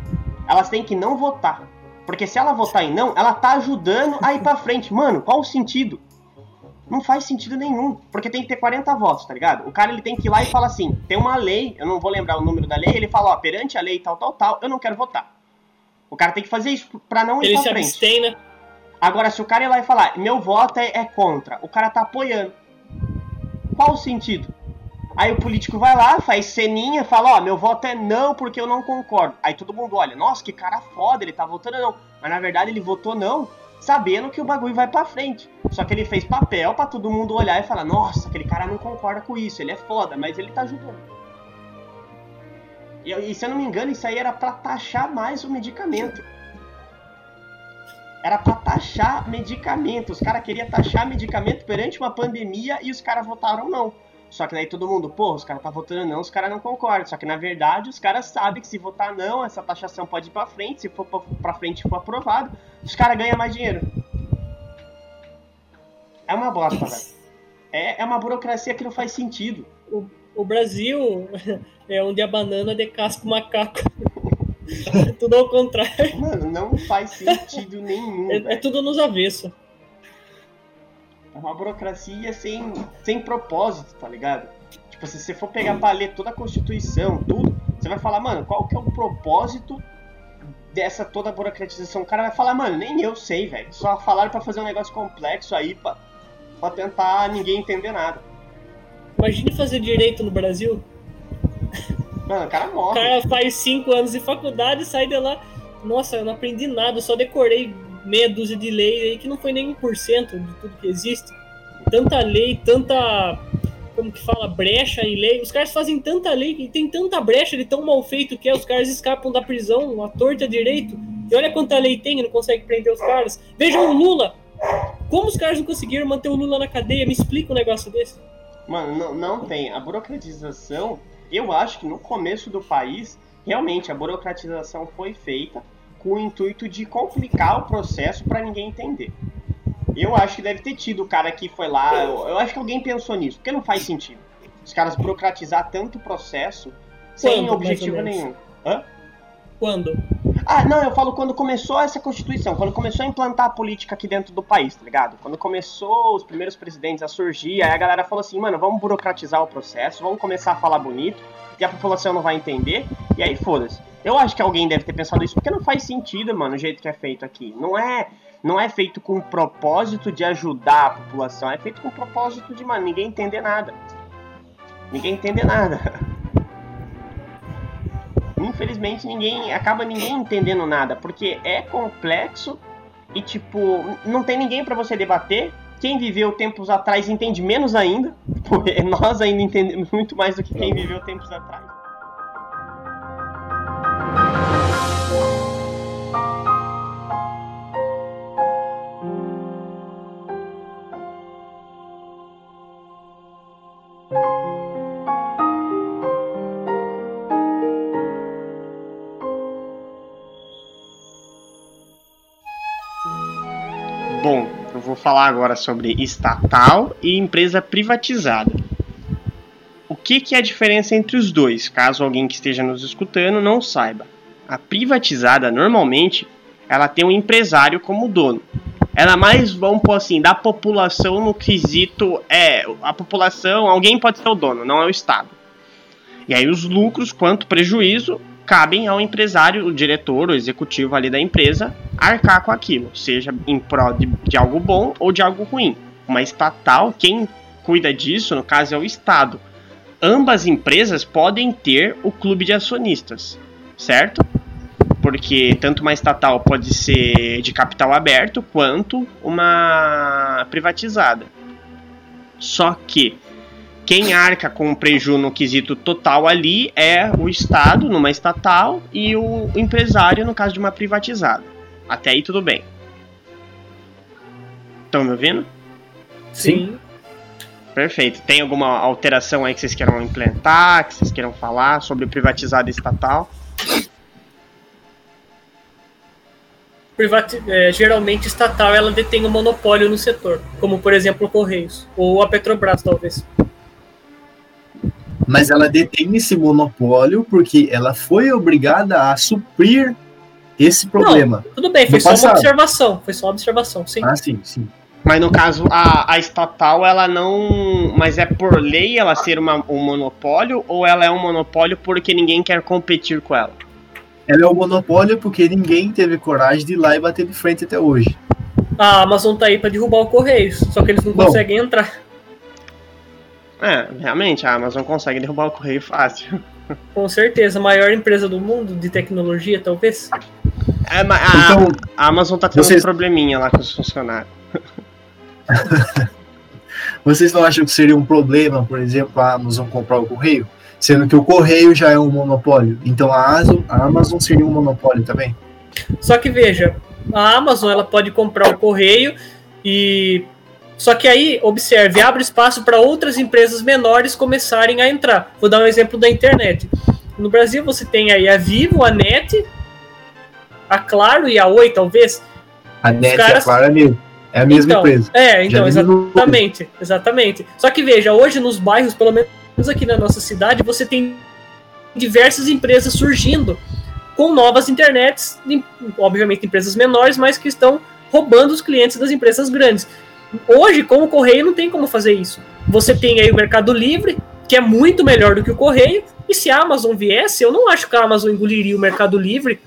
Elas têm que não votar. Porque se ela votar em não, ela tá ajudando a ir pra frente. Mano, qual o sentido? Não faz sentido nenhum. Porque tem que ter 40 votos, tá ligado? O cara ele tem que ir lá e falar assim: tem uma lei, eu não vou lembrar o número da lei, ele fala, ó, perante a lei tal, tal, tal, eu não quero votar. O cara tem que fazer isso pra não ir Ele pra se frente. abstém, né? Agora, se o cara ir lá e falar, meu voto é, é contra, o cara tá apoiando. Qual o sentido? Aí o político vai lá, faz ceninha, fala, ó, meu voto é não porque eu não concordo. Aí todo mundo olha, nossa, que cara foda, ele tá votando não. Mas na verdade ele votou não, sabendo que o bagulho vai pra frente. Só que ele fez papel pra todo mundo olhar e falar, nossa, aquele cara não concorda com isso, ele é foda, mas ele tá ajudando. E, e se eu não me engano, isso aí era pra taxar mais o medicamento. Era pra taxar medicamento. Os caras queriam taxar medicamento perante uma pandemia e os caras votaram não. Só que daí todo mundo, pô, os caras tá votando não, os caras não concordam. Só que na verdade os caras sabem que se votar não, essa taxação pode ir pra frente. Se for pra- frente for aprovado, os caras ganham mais dinheiro. É uma bosta, velho. É, é uma burocracia que não faz sentido. O Brasil é onde a banana decasca o macaco. É tudo ao contrário. Mano, não faz sentido nenhum. É, é tudo nos avesso. É uma burocracia sem, sem propósito, tá ligado? Tipo, se você for pegar pra ler toda a Constituição, tudo, você vai falar, mano, qual que é o propósito dessa toda burocratização? O cara vai falar, mano, nem eu sei, velho. Só falaram pra fazer um negócio complexo aí pra, pra tentar ninguém entender nada. Imagine fazer direito no Brasil. Mano, o cara O morre. cara faz cinco anos de faculdade e sai de lá. Nossa, eu não aprendi nada, eu só decorei meia dúzia de leis aí que não foi nem 1% de tudo que existe. Tanta lei, tanta. Como que fala? Brecha em lei. Os caras fazem tanta lei e tem tanta brecha de tão mal feito que é. Os caras escapam da prisão, a torta direito. E olha quanta lei tem não consegue prender os caras. Vejam o Lula! Como os caras não conseguiram manter o Lula na cadeia? Me explica um negócio desse. Mano, não, não tem. A burocratização, eu acho que no começo do país, realmente a burocratização foi feita com o intuito de complicar o processo para ninguém entender. Eu acho que deve ter tido o cara que foi lá. Eu, eu, acho que alguém pensou nisso, porque não faz sentido. Os caras burocratizar tanto o processo sem Quando, objetivo nenhum. Hã? Quando? Ah, não, eu falo quando começou essa Constituição, quando começou a implantar a política aqui dentro do país, tá ligado? Quando começou os primeiros presidentes a surgir, aí a galera falou assim, mano, vamos burocratizar o processo, vamos começar a falar bonito, e a população não vai entender, e aí foda-se. Eu acho que alguém deve ter pensado isso, porque não faz sentido, mano, o jeito que é feito aqui. Não é não é feito com o propósito de ajudar a população, é feito com o propósito de, mano, ninguém entender nada. Ninguém entender nada. Infelizmente ninguém acaba ninguém entendendo nada, porque é complexo e tipo, não tem ninguém para você debater. Quem viveu tempos atrás entende menos ainda, porque nós ainda entendemos muito mais do que quem viveu tempos atrás. Falar agora sobre estatal e empresa privatizada. O que, que é a diferença entre os dois, caso alguém que esteja nos escutando não saiba? A privatizada, normalmente, ela tem um empresário como dono. Ela é mais, vamos pôr assim, da população no quesito. É, a população, alguém pode ser o dono, não é o Estado. E aí os lucros quanto prejuízo cabem ao empresário, o diretor, o executivo ali da empresa, arcar com aquilo, seja em prol de, de algo bom ou de algo ruim. Uma estatal, quem cuida disso, no caso, é o Estado. Ambas empresas podem ter o clube de acionistas, certo? Porque tanto uma estatal pode ser de capital aberto quanto uma privatizada. Só que quem arca com o prejuízo no quesito total ali é o Estado, numa estatal, e o empresário, no caso de uma privatizada. Até aí tudo bem. Estão me ouvindo? Sim. Perfeito. Tem alguma alteração aí que vocês queiram implementar, que vocês queiram falar sobre privatizada estatal? Privati é, geralmente estatal ela detém o um monopólio no setor, como por exemplo o Correios, ou a Petrobras talvez mas ela detém esse monopólio porque ela foi obrigada a suprir esse problema. Não, tudo bem, foi só passado. uma observação, foi só uma observação, sim. Ah, sim, sim. Mas no caso, a, a estatal, ela não. Mas é por lei ela ser uma, um monopólio ou ela é um monopólio porque ninguém quer competir com ela? Ela é um monopólio porque ninguém teve coragem de ir lá e bater de frente até hoje. A Amazon tá aí para derrubar o Correios, só que eles não Bom, conseguem entrar. É, realmente, a Amazon consegue derrubar o correio fácil. Com certeza, a maior empresa do mundo de tecnologia, talvez. É, a, então, a Amazon tá tendo vocês... um probleminha lá com os funcionários. vocês não acham que seria um problema, por exemplo, a Amazon comprar o correio? Sendo que o correio já é um monopólio. Então a Amazon, a Amazon seria um monopólio também? Só que veja, a Amazon ela pode comprar o correio e só que aí, observe, abre espaço para outras empresas menores começarem a entrar. Vou dar um exemplo da internet. No Brasil você tem aí a Vivo, a NET, a Claro e a Oi, talvez. A NET caras... e a Claro é, mesmo. é a mesma então, empresa. É, então, exatamente, exatamente. Só que veja, hoje nos bairros, pelo menos aqui na nossa cidade, você tem diversas empresas surgindo com novas internets, obviamente empresas menores, mas que estão roubando os clientes das empresas grandes. Hoje, com o Correio, não tem como fazer isso. Você tem aí o Mercado Livre, que é muito melhor do que o Correio, e se a Amazon viesse, eu não acho que a Amazon engoliria o Mercado Livre.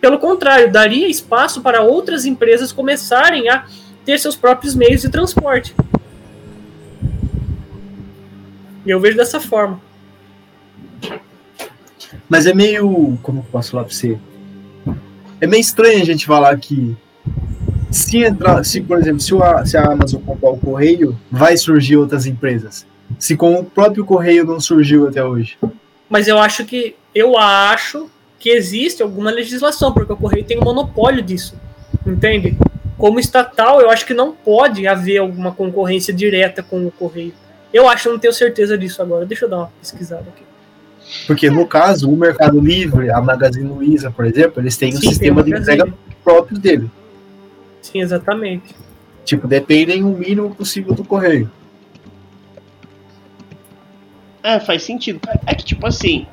Pelo contrário, daria espaço para outras empresas começarem a ter seus próprios meios de transporte. Eu vejo dessa forma. Mas é meio. Como eu posso falar para você? É meio estranho a gente falar que se entrar, se por exemplo, se, o, se a Amazon comprar o correio, vai surgir outras empresas. Se com o próprio correio não surgiu até hoje. Mas eu acho que eu acho que existe alguma legislação, porque o correio tem um monopólio disso. Entende? Como estatal, eu acho que não pode haver alguma concorrência direta com o correio. Eu acho, não tenho certeza disso agora. Deixa eu dar uma pesquisada aqui. Porque no caso, o Mercado Livre, a Magazine Luiza, por exemplo, eles têm um Sim, sistema tem de entrega próprio dele. Sim, exatamente. Tipo, dependem o mínimo possível do correio. É, faz sentido. É que, tipo assim,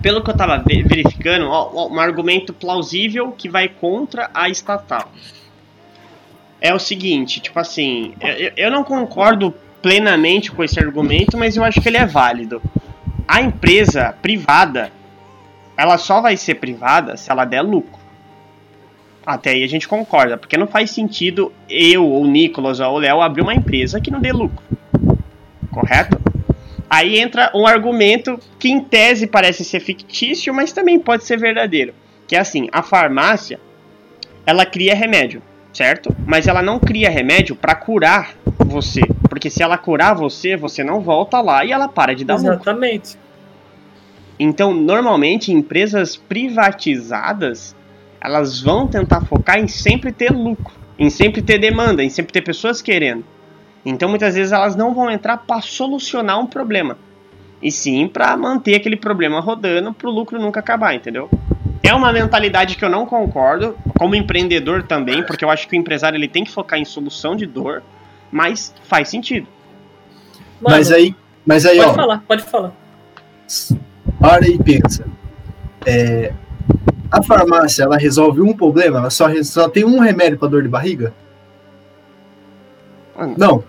pelo que eu tava ve- verificando, ó, ó, um argumento plausível que vai contra a estatal. É o seguinte, tipo assim, eu- eu, eu não concordo plenamente com esse argumento, mas eu acho que ele é válido. A empresa privada, ela só vai ser privada se ela der lucro. Até aí a gente concorda, porque não faz sentido eu, ou o Nicolas, ou o Léo abrir uma empresa que não dê lucro. Correto? Aí entra um argumento que em tese parece ser fictício, mas também pode ser verdadeiro. Que é assim, a farmácia, ela cria remédio, certo? Mas ela não cria remédio para curar você, porque se ela curar você, você não volta lá e ela para de dar lucro. Exatamente. Então, normalmente, empresas privatizadas, elas vão tentar focar em sempre ter lucro, em sempre ter demanda, em sempre ter pessoas querendo. Então, muitas vezes elas não vão entrar para solucionar um problema, e sim para manter aquele problema rodando para o lucro nunca acabar, entendeu? É uma mentalidade que eu não concordo, como empreendedor também, porque eu acho que o empresário ele tem que focar em solução de dor, mas faz sentido. Mano, mas aí, mas aí pode ó, falar, pode falar. para e pensa. É, a farmácia, ela resolve um problema? Ela só, só tem um remédio para dor de barriga? Mano, Não.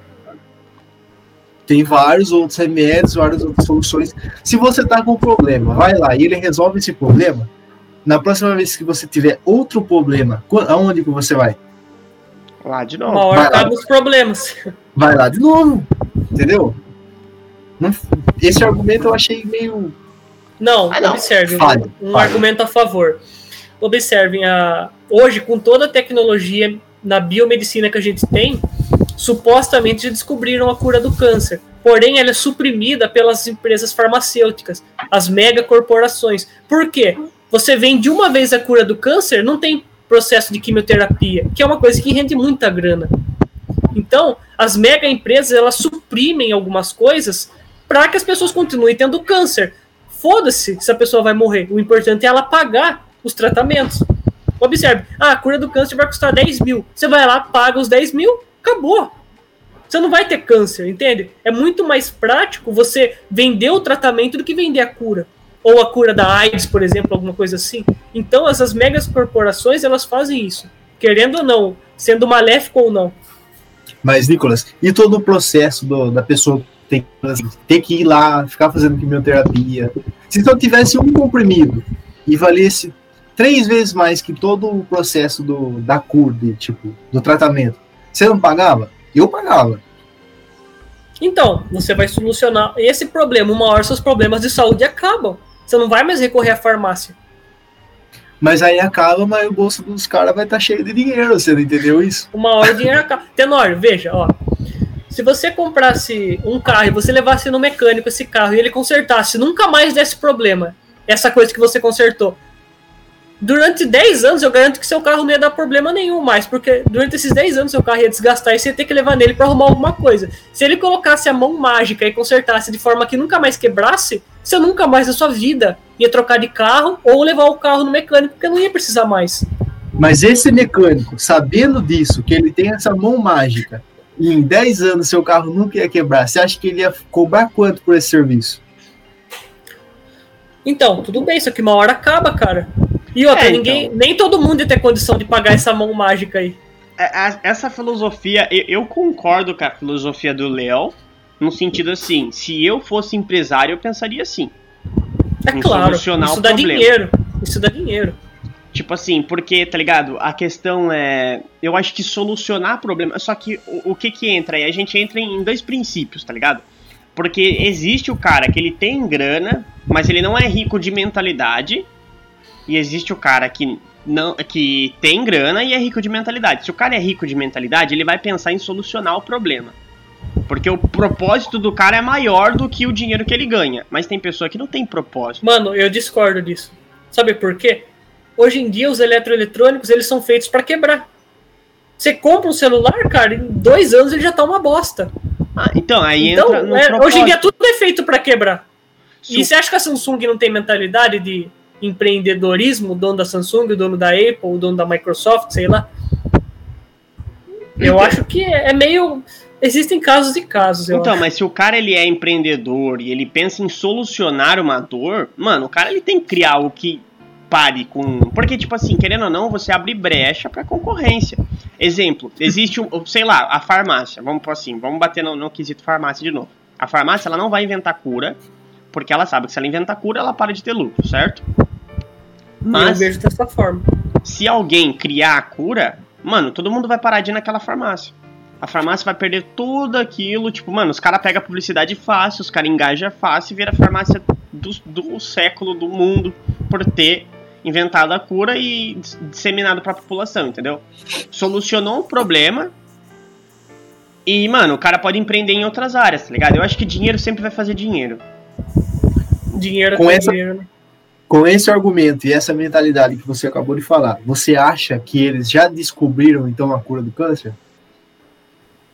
Tem vários outros remédios, várias outras soluções. Se você tá com um problema, vai lá e ele resolve esse problema. Na próxima vez que você tiver outro problema, aonde que você vai? Lá de Uma novo. hora lá. acaba os problemas. Vai lá de novo. Entendeu? Não- esse argumento eu achei meio. Não, Ah, não. observe, Fale, um fale. argumento a favor. Observem, a, hoje, com toda a tecnologia na biomedicina que a gente tem, supostamente já descobriram a cura do câncer. Porém, ela é suprimida pelas empresas farmacêuticas, as megacorporações. Por quê? Você vende uma vez a cura do câncer, não tem processo de quimioterapia, que é uma coisa que rende muita grana. Então, as mega empresas elas suprimem algumas coisas para que as pessoas continuem tendo câncer. Foda-se se a pessoa vai morrer. O importante é ela pagar os tratamentos. Observe, ah, a cura do câncer vai custar 10 mil. Você vai lá, paga os 10 mil, acabou. Você não vai ter câncer, entende? É muito mais prático você vender o tratamento do que vender a cura. Ou a cura da AIDS, por exemplo, alguma coisa assim. Então, essas megas corporações, elas fazem isso. Querendo ou não, sendo maléfico ou não. Mas, Nicolas, e todo o processo do- da pessoa ter, ter que ir lá, ficar fazendo quimioterapia? Se só tivesse um comprimido e valesse três vezes mais que todo o processo do, da cura, de, tipo, do tratamento, você não pagava? Eu pagava. Então, você vai solucionar esse problema. Uma hora seus problemas de saúde acabam. Você não vai mais recorrer à farmácia. Mas aí acaba, mas o bolso dos caras vai estar cheio de dinheiro, você não entendeu isso? Uma hora o dinheiro acaba. Tenório, veja, ó. Se você comprasse um carro e você levasse no mecânico esse carro e ele consertasse, nunca mais desse problema, essa coisa que você consertou. Durante 10 anos eu garanto que seu carro não ia dar problema nenhum mais, porque durante esses 10 anos seu carro ia desgastar e você ia ter que levar nele para arrumar alguma coisa. Se ele colocasse a mão mágica e consertasse de forma que nunca mais quebrasse, você nunca mais na sua vida ia trocar de carro ou levar o carro no mecânico, porque não ia precisar mais. Mas esse mecânico, sabendo disso, que ele tem essa mão mágica, e em 10 anos seu carro nunca ia quebrar, você acha que ele ia cobrar quanto por esse serviço? Então, tudo bem, só que uma hora acaba, cara. E outra, É, ninguém, então. nem todo mundo ia ter condição de pagar essa mão mágica aí. É, essa filosofia, eu, eu concordo com a filosofia do Léo, no sentido assim, se eu fosse empresário, eu pensaria assim. É claro, solucionar isso o dá problema. dinheiro. Isso dá dinheiro. Tipo assim, porque, tá ligado? A questão é. Eu acho que solucionar problema. Só que o, o que que entra aí? A gente entra em dois princípios, tá ligado? Porque existe o cara que ele tem grana, mas ele não é rico de mentalidade. E existe o cara que não que tem grana e é rico de mentalidade. Se o cara é rico de mentalidade, ele vai pensar em solucionar o problema. Porque o propósito do cara é maior do que o dinheiro que ele ganha. Mas tem pessoa que não tem propósito. Mano, eu discordo disso. Sabe por quê? Hoje em dia os eletroeletrônicos eles são feitos pra quebrar. Você compra um celular, cara, em dois anos ele já tá uma bosta. Ah, então, aí Então, entra é, hoje em dia tudo é feito pra quebrar. E você acha que a Samsung não tem mentalidade de empreendedorismo, o dono da Samsung, o dono da Apple, o dono da Microsoft, sei lá? Eu acho que é meio. Existem casos e casos. então, acho. mas se o cara ele é empreendedor e ele pensa em solucionar uma dor, mano, o cara ele tem que criar algo que pare com. Porque, tipo assim, querendo ou não, você abre brecha pra concorrência. Exemplo, existe, um, sei lá, a farmácia. Vamos assim, vamos bater no, no quesito farmácia de novo. A farmácia ela não vai inventar cura, porque ela sabe que se ela inventar cura, ela para de ter lucro, certo? Mas eu vejo dessa forma. Se alguém criar a cura, mano, todo mundo vai parar de ir naquela farmácia. A farmácia vai perder tudo aquilo, tipo, mano, os caras pegam publicidade fácil, os caras engajam fácil e vira a farmácia do, do século, do mundo, por ter inventado a cura e disseminado pra população, entendeu? Solucionou um problema e, mano, o cara pode empreender em outras áreas, tá ligado? Eu acho que dinheiro sempre vai fazer dinheiro. Dinheiro Com é essa- dinheiro, né? Com esse argumento e essa mentalidade que você acabou de falar, você acha que eles já descobriram então a cura do câncer?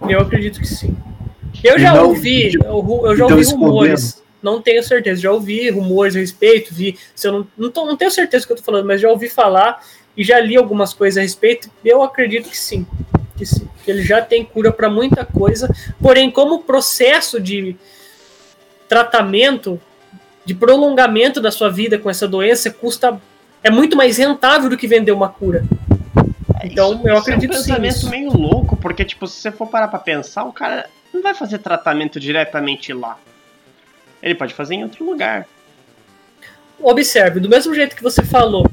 Eu acredito que sim. Eu já não- ouvi, eu, eu já então ouvi rumores. Não tenho certeza, já ouvi rumores a respeito, vi. Se eu não, não, tô- não tenho certeza do que eu tô falando, mas já ouvi falar e já li algumas coisas a respeito. Eu acredito que sim. Que sim. Que ele já tem cura para muita coisa. Porém, como processo de tratamento, de prolongamento da sua vida com essa doença, custa. É muito mais rentável do que vender uma cura. Então, Isso- eu acredito é um sim pensamento nisso. meio louco, porque, tipo, se você for parar pra pensar, o cara não vai fazer tratamento diretamente lá. Ele pode fazer em outro lugar. observe, do mesmo jeito que você falou,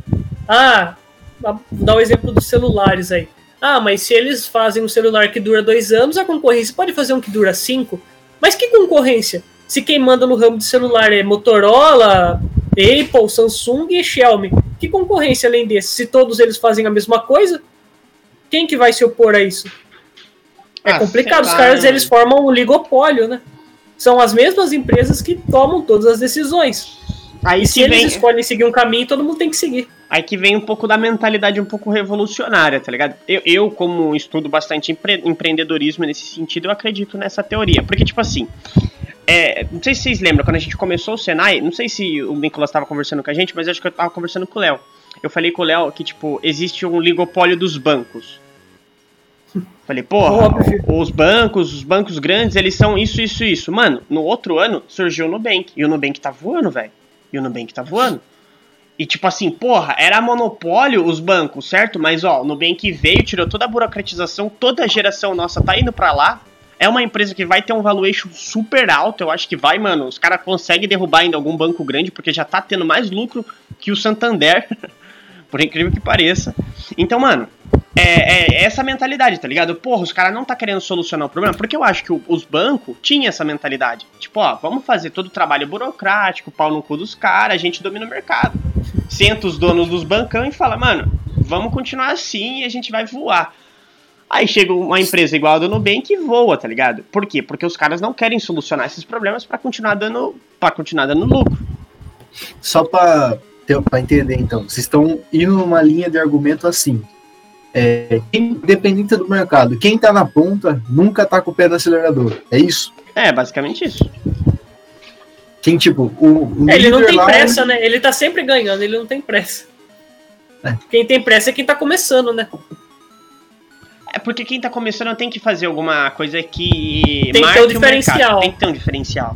ah, vou dar o exemplo dos celulares aí. Ah, mas se eles fazem um celular que dura dois anos, a concorrência pode fazer um que dura cinco. Mas que concorrência? Se quem manda no ramo de celular é Motorola, Apple, Samsung e Xiaomi, que concorrência além desse? Se todos eles fazem a mesma coisa, quem que vai se opor a isso? É Ah, complicado. Os caras né? eles formam um ligopólio, né? São as mesmas empresas que tomam todas as decisões. Aí se eles vem, escolhem seguir um caminho, todo mundo tem que seguir. aí que vem um pouco da mentalidade um pouco revolucionária, tá ligado? Eu, eu como estudo bastante empre- empreendedorismo nesse sentido, eu acredito nessa teoria. Porque, tipo assim, é, não sei se vocês lembram, quando a gente começou o Senai, não sei se o Nicolas estava conversando com a gente, mas acho que eu tava conversando com o Léo. Eu falei com o Léo que, tipo, existe um ligopólio dos bancos. Falei, porra, Óbvio. os bancos, os bancos grandes, eles são isso, isso, isso. Mano, no outro ano surgiu o Nubank. E o Nubank tá voando, velho. E o Nubank tá voando. E tipo assim, porra, era monopólio os bancos, certo? Mas ó, o Nubank veio, tirou toda a burocratização, toda a geração nossa tá indo pra lá. É uma empresa que vai ter um valuation super alto, eu acho que vai, mano. Os caras conseguem derrubar ainda algum banco grande, porque já tá tendo mais lucro que o Santander. Por incrível que pareça. Então, mano, é, é essa mentalidade, tá ligado? Porra, os caras não tá querendo solucionar o problema, porque eu acho que o- os bancos tinham essa mentalidade. Tipo, ó, vamos fazer todo o trabalho burocrático, pau no cu dos caras, a gente domina o mercado. Senta os donos dos bancão e fala, mano, vamos continuar assim e a gente vai voar. Aí chega uma empresa igual a do Nubank e voa, tá ligado? Por quê? Porque os caras não querem solucionar esses problemas pra continuar dando para continuar dando lucro. Só para entender, então, vocês estão indo numa linha de argumento assim. É, independente do mercado, quem tá na ponta nunca tá com o pé no acelerador. É isso? É, basicamente isso. Quem, tipo, o, o ele não tem lá- pressa, né? Ele tá sempre ganhando, ele não tem pressa. É. Quem tem pressa é quem tá começando, né? É porque quem tá começando tem que fazer alguma coisa que Tem que ter um o diferencial. mercado. Tem que ter um diferencial.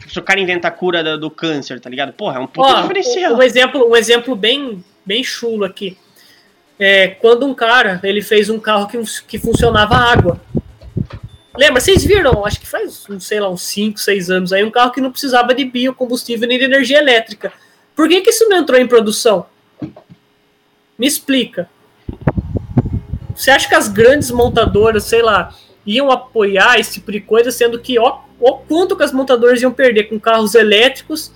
Tipo, se o cara inventa a cura do, do câncer, tá ligado? Porra, é um puta Ó, diferencial. um exemplo, um exemplo bem, bem chulo aqui. É, quando um cara ele fez um carro que, que funcionava a água. Lembra? Vocês viram? Acho que faz, não sei lá, uns 5, 6 anos aí, um carro que não precisava de biocombustível nem de energia elétrica. Por que, que isso não entrou em produção? Me explica. Você acha que as grandes montadoras, sei lá, iam apoiar esse tipo de coisa, sendo que ó, ó quanto que as montadoras iam perder com carros elétricos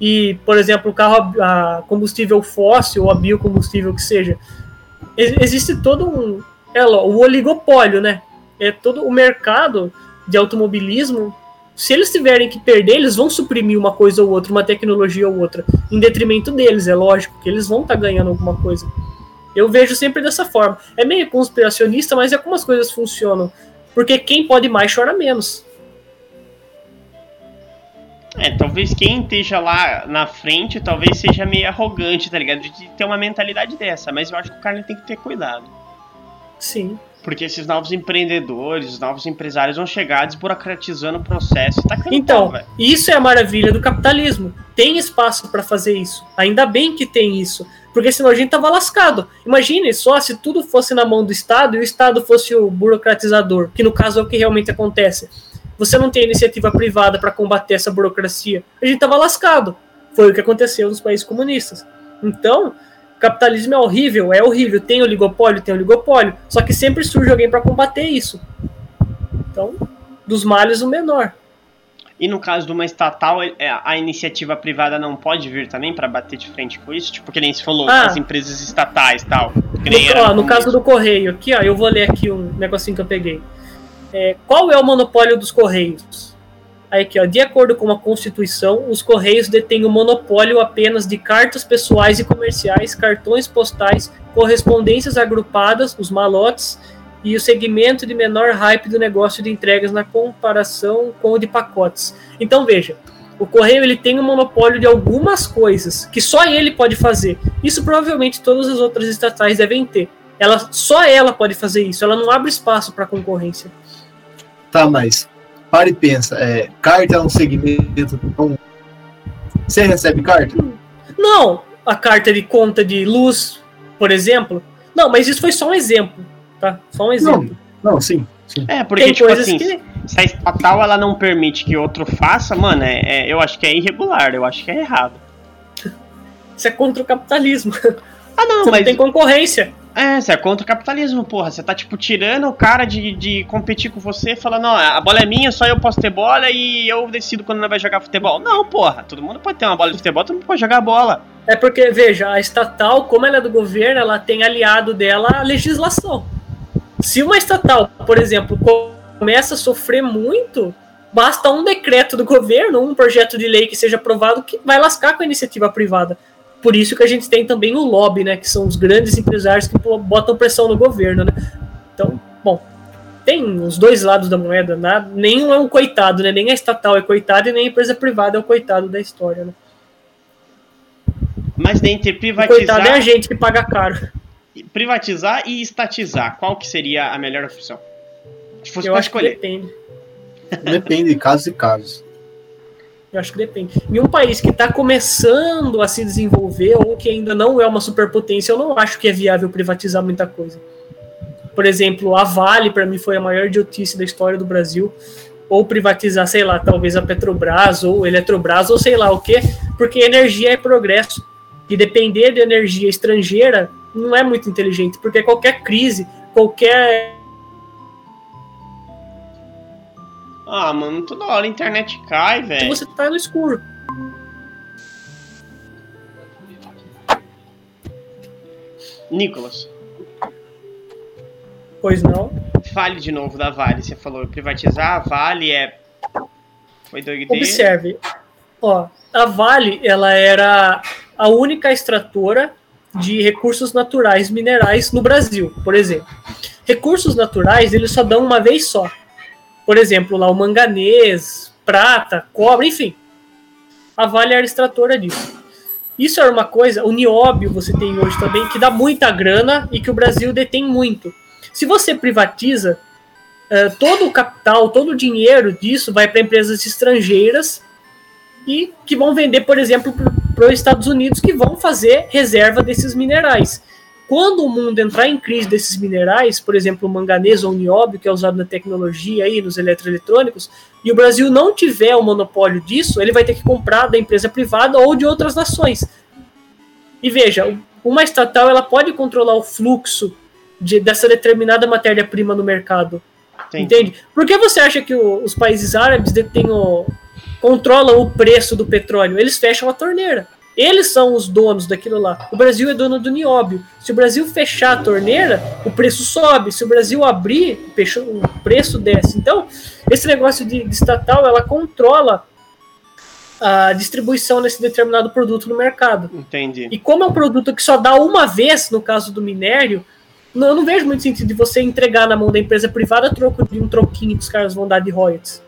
e, por exemplo, o carro a, combustível fóssil ou a biocombustível que seja. Ex- existe todo um. É, o oligopólio, né? É todo o mercado de automobilismo. Se eles tiverem que perder, eles vão suprimir uma coisa ou outra, uma tecnologia ou outra, em detrimento deles, é lógico, que eles vão estar ganhando alguma coisa. Eu vejo sempre dessa forma. É meio conspiracionista, mas é como as coisas funcionam. Porque quem pode mais chora menos. É, talvez quem esteja lá na frente, talvez seja meio arrogante, tá ligado? De ter uma mentalidade dessa, mas eu acho que o cara tem que ter cuidado. Sim. Porque esses novos empreendedores, os novos empresários vão chegar desburocratizando o processo e tá Então, pau, isso é a maravilha do capitalismo. Tem espaço para fazer isso. Ainda bem que tem isso. Porque senão a gente tava lascado. Imagine só se tudo fosse na mão do Estado e o Estado fosse o burocratizador, que no caso é o que realmente acontece você não tem iniciativa privada para combater essa burocracia, a gente estava lascado. Foi o que aconteceu nos países comunistas. Então, capitalismo é horrível, é horrível. Tem oligopólio, tem oligopólio. Só que sempre surge alguém para combater isso. Então, dos males o menor. E no caso de uma estatal, é, a iniciativa privada não pode vir também para bater de frente com isso? Tipo, que nem se falou, ah, as empresas estatais tal. no, ó, no caso do Correio, aqui, ó, eu vou ler aqui um negocinho que eu peguei. É, qual é o monopólio dos Correios? Aí aqui, ó, de acordo com a Constituição, os Correios detêm o monopólio apenas de cartas pessoais e comerciais, cartões postais, correspondências agrupadas, os malotes, e o segmento de menor hype do negócio de entregas na comparação com o de pacotes. Então veja, o correio ele tem um monopólio de algumas coisas que só ele pode fazer. Isso provavelmente todas as outras estatais devem ter. Ela só ela pode fazer isso. Ela não abre espaço para concorrência. Tá, mas para e pensa, é, carta é um segmento. Um... Você recebe carta? Não, a carta de conta de luz, por exemplo. Não, mas isso foi só um exemplo, tá? Só um exemplo. Não, não sim, sim. É, porque, Tem tipo assim, que... se a estatal ela não permite que outro faça, mano, é, é, eu acho que é irregular, eu acho que é errado. Isso é contra o capitalismo. Ah, não, Você mas. Não tem concorrência. É, você é contra o capitalismo, porra. Você tá, tipo, tirando o cara de, de competir com você, falando, não, a bola é minha, só eu posso ter bola e eu decido quando não vai jogar futebol. Não, porra, todo mundo pode ter uma bola de futebol, todo mundo pode jogar bola. É porque, veja, a estatal, como ela é do governo, ela tem aliado dela a legislação. Se uma estatal, por exemplo, começa a sofrer muito, basta um decreto do governo, um projeto de lei que seja aprovado, que vai lascar com a iniciativa privada. Por isso que a gente tem também o lobby, né? Que são os grandes empresários que botam pressão no governo, né? Então, bom, tem os dois lados da moeda, né? nenhum é um coitado, né? Nem a estatal é coitado e nem a empresa privada é o coitado da história, né? Mas dentre privatizar... O coitado é a gente que paga caro. Privatizar e estatizar, qual que seria a melhor opção? Se fosse Eu acho escolher. que depende. Depende de casos e casos. Eu acho que depende. Em um país que está começando a se desenvolver ou que ainda não é uma superpotência, eu não acho que é viável privatizar muita coisa. Por exemplo, a Vale, para mim, foi a maior idiotice da história do Brasil. Ou privatizar, sei lá, talvez a Petrobras ou Eletrobras ou sei lá o quê, porque energia é progresso. E depender de energia estrangeira não é muito inteligente, porque qualquer crise, qualquer Ah, mano, toda hora a internet cai, velho. Você tá no escuro. Nicolas. Pois não. Fale de novo da Vale. Você falou privatizar a Vale é. Foi doideira. Observe. Ó, a Vale, ela era a única extratora de recursos naturais minerais no Brasil, por exemplo. Recursos naturais, eles só dão uma vez só por exemplo, lá o manganês, prata, cobre, enfim. A Vale era extratora disso. Isso era uma coisa, o nióbio você tem hoje também, que dá muita grana e que o Brasil detém muito. Se você privatiza, uh, todo o capital, todo o dinheiro disso vai para empresas estrangeiras e que vão vender, por exemplo, para os Estados Unidos, que vão fazer reserva desses minerais. Quando o mundo entrar em crise desses minerais, por exemplo, o manganês ou o nióbio, que é usado na tecnologia e nos eletroeletrônicos, e o Brasil não tiver o monopólio disso, ele vai ter que comprar da empresa privada ou de outras nações. E veja, uma estatal ela pode controlar o fluxo de, dessa determinada matéria-prima no mercado. Entendi. Entende? Por que você acha que o, os países árabes detêm o, controlam o preço do petróleo? Eles fecham a torneira. Eles são os donos daquilo lá. O Brasil é dono do nióbio. Se o Brasil fechar a torneira, o preço sobe. Se o Brasil abrir, o preço desce. Então, esse negócio de, de estatal, ela controla a distribuição desse determinado produto no mercado. Entendi. E como é um produto que só dá uma vez, no caso do minério, eu não vejo muito sentido de você entregar na mão da empresa privada troco de um troquinho que os caras vão dar de royalties.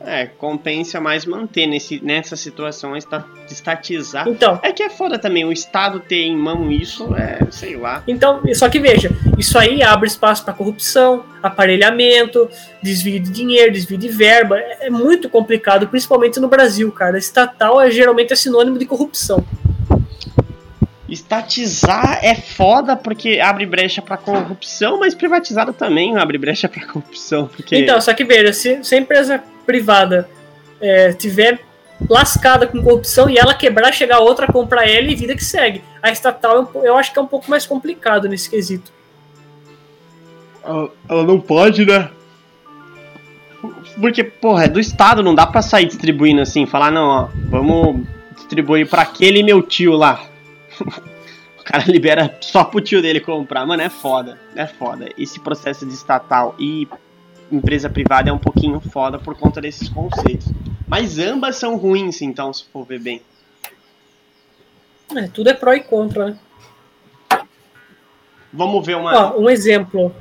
É, compensa mais manter nesse, nessa situação esta- estatizar. Então, É que é foda também, o Estado ter em mão isso, é, sei lá. Então, só que veja, isso aí abre espaço para corrupção, aparelhamento, desvio de dinheiro, desvio de verba. É é muito complicado, principalmente no Brasil, cara. Estatal é geralmente é sinônimo de corrupção. Estatizar é foda porque abre brecha pra corrupção, mas privatizado também abre brecha pra corrupção. Porque... Então, só que veja, se, se a empresa privada é, tiver lascada com corrupção e ela quebrar, chegar outra, comprar ela e vida que segue. A estatal é eu acho que é um pouco mais complicado nesse quesito. Ela, ela não pode, né? Porque, porra, é do Estado, não dá pra sair distribuindo assim, falar, não, ó, vamos distribuir pra aquele meu tio lá. o cara libera só pro tio dele comprar. Mano, é foda, é foda. Esse processo de estatal e empresa privada é um pouquinho foda por conta desses conceitos. Mas ambas são ruins, então, se for ver bem. É, tudo é pró e contra, né? Vamos ver uma. Ó, um exemplo.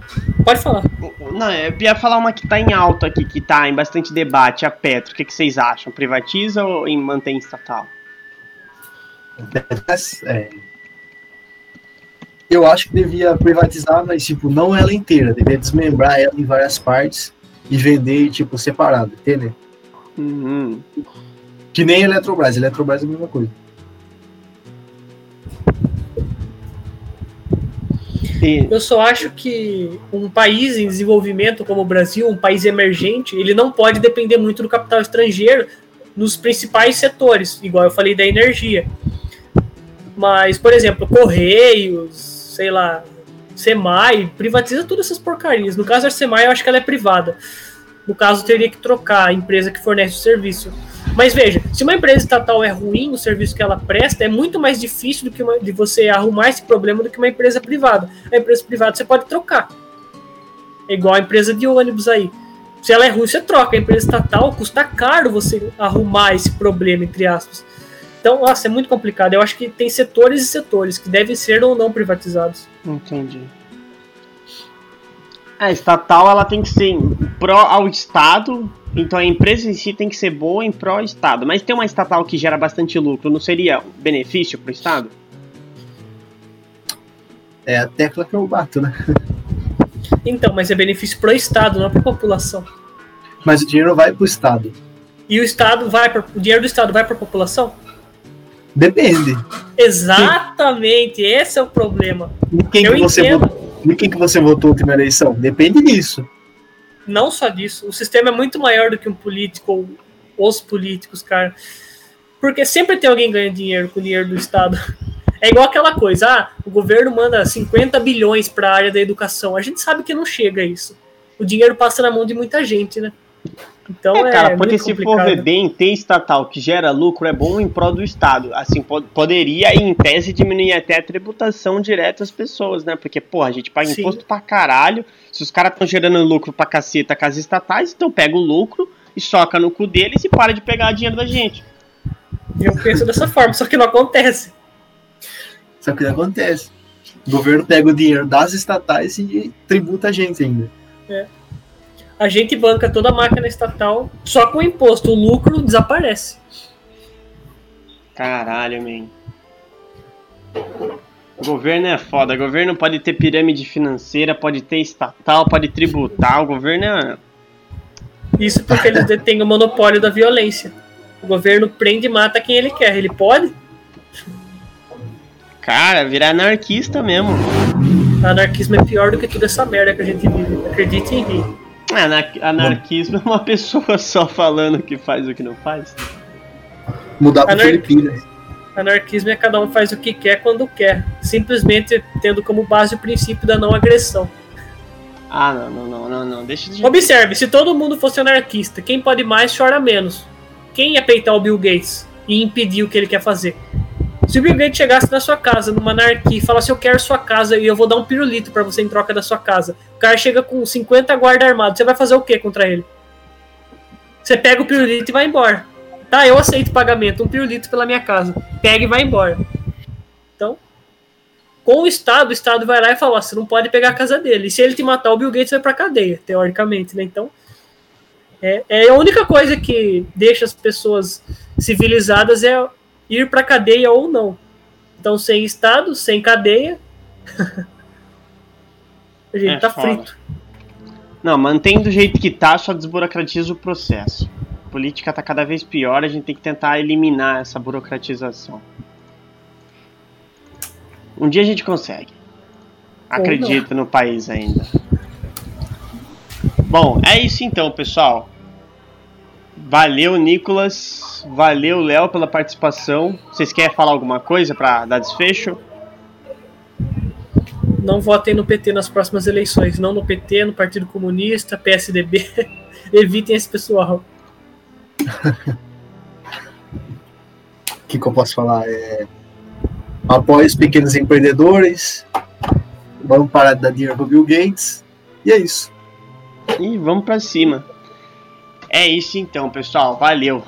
Pode falar. Não, eu ia falar uma que tá em alta aqui, que tá em bastante debate, a Petro. O que, que vocês acham? Privatiza ou em mantém estatal? É, eu acho que devia privatizar, mas tipo, não ela inteira, devia desmembrar ela em várias partes e vender, tipo, separado, entendeu? Uhum. Que nem a Eletrobras, a Eletrobras é a mesma coisa. E- Eu só acho que um país em desenvolvimento como o Brasil, um país emergente, ele não pode depender muito do capital estrangeiro nos principais setores, igual eu falei da energia. Mas, por exemplo, Correios, sei lá, Semai, privatiza todas essas porcarias. No caso da Semai, eu acho que ela é privada. No caso, teria que trocar a empresa que fornece o serviço. Mas veja, se uma empresa estatal é ruim no serviço que ela presta, é muito mais difícil do que uma- de você arrumar esse problema do que uma empresa privada. A empresa privada você pode trocar. É igual a empresa de ônibus aí. Se ela é ruim, você troca. A empresa estatal custa caro você arrumar esse problema, entre aspas. Então, nossa, é muito complicado. Eu acho que tem setores e setores que devem ser ou não privatizados. Entendi. A estatal ela tem que ser em pró ao Estado, então a empresa em si tem que ser boa em pró ao Estado. Mas tem uma estatal que gera bastante lucro, não seria um benefício pro Estado? É a tecla que eu bato, né? Então, mas é benefício para o Estado, não para a população. Mas o dinheiro vai pro Estado. E o Estado vai pra, o dinheiro do Estado vai para a população? Depende. Exatamente, esse é o problema. Em quem, Eu que você entendo. votou, em quem que você votou na última eleição? Depende disso. Não só disso, o sistema é muito maior do que um político ou os políticos, cara. Porque sempre tem alguém ganhando dinheiro com o dinheiro do Estado. É igual aquela coisa, ah, o governo manda 50 bilhões para a área da educação. A gente sabe que não chega a isso. O dinheiro passa na mão de muita gente, né? Então é, É, cara, porque muito se for complicado. ver bem, ter estatal que gera lucro é bom em prol do Estado. Assim, po- poderia, em tese, diminuir até a tributação direta às pessoas, né? Porque, porra, a gente paga Sim. imposto pra caralho. Se os caras estão gerando lucro pra caceta com as estatais, então pega o lucro e soca no cu deles e para de pegar dinheiro da gente. Eu penso dessa forma, só que não acontece. Só que não acontece. O governo pega o dinheiro das estatais e tributa a gente ainda. A gente banca toda a máquina estatal só com o imposto. O lucro desaparece. Caralho, man. O governo é foda. O governo pode ter pirâmide financeira, pode ter estatal, pode tributar. O governo é. Isso porque eles detêm o monopólio da violência. O governo prende e mata quem ele quer. Ele pode? Cara, virar anarquista mesmo. Anarquismo é pior do que toda essa merda que a gente vive. Acredite em mim. Anar- anarquismo é uma pessoa só falando que faz o que não faz. Mudar para Anar- Filipinas. Anarquismo é cada um faz o que quer quando quer. Simplesmente tendo como base o princípio da não agressão. Ah, não, não, não, não, não. Deixa de. Observe, se todo mundo fosse anarquista, quem pode mais chora menos. Quem ia peitar o Bill Gates e impedir o que ele quer fazer? Se o Bill Gates chegasse na sua casa, numa anarquia, e falasse, eu quero sua casa e eu vou dar um pirulito pra você em troca da sua casa. O cara chega com 50 guarda armados, você vai fazer o que contra ele? Você pega o pirulito e vai embora. Tá, eu aceito pagamento, um pirulito pela minha casa. Pega e vai embora. Então, com o Estado, o Estado vai lá e fala, ó, você não pode pegar a casa dele. E se ele te matar, o Bill Gates vai pra cadeia, teoricamente, né? Então, É, é a única coisa que deixa as pessoas civilizadas é ir para cadeia ou não. Então, sem Estado, sem cadeia, a gente É tá foda. frito. Não, mantém do jeito que tá, só desburocratiza o processo. A política tá cada vez pior, a gente tem que tentar eliminar essa burocratização. Um dia a gente consegue. Acredito no país ainda. Bom, é isso então, pessoal. Valeu, Nicolas. Valeu, Léo, pela participação. Vocês querem falar alguma coisa pra dar desfecho? Não votem no PT nas próximas eleições. Não no PT, no Partido Comunista, PSDB. Evitem esse pessoal. O que, que eu posso falar? É... Apoie os pequenos empreendedores. Vamos parar de dar dinheiro pro Bill Gates. E é isso. E vamos pra cima. É isso então, pessoal. Valeu.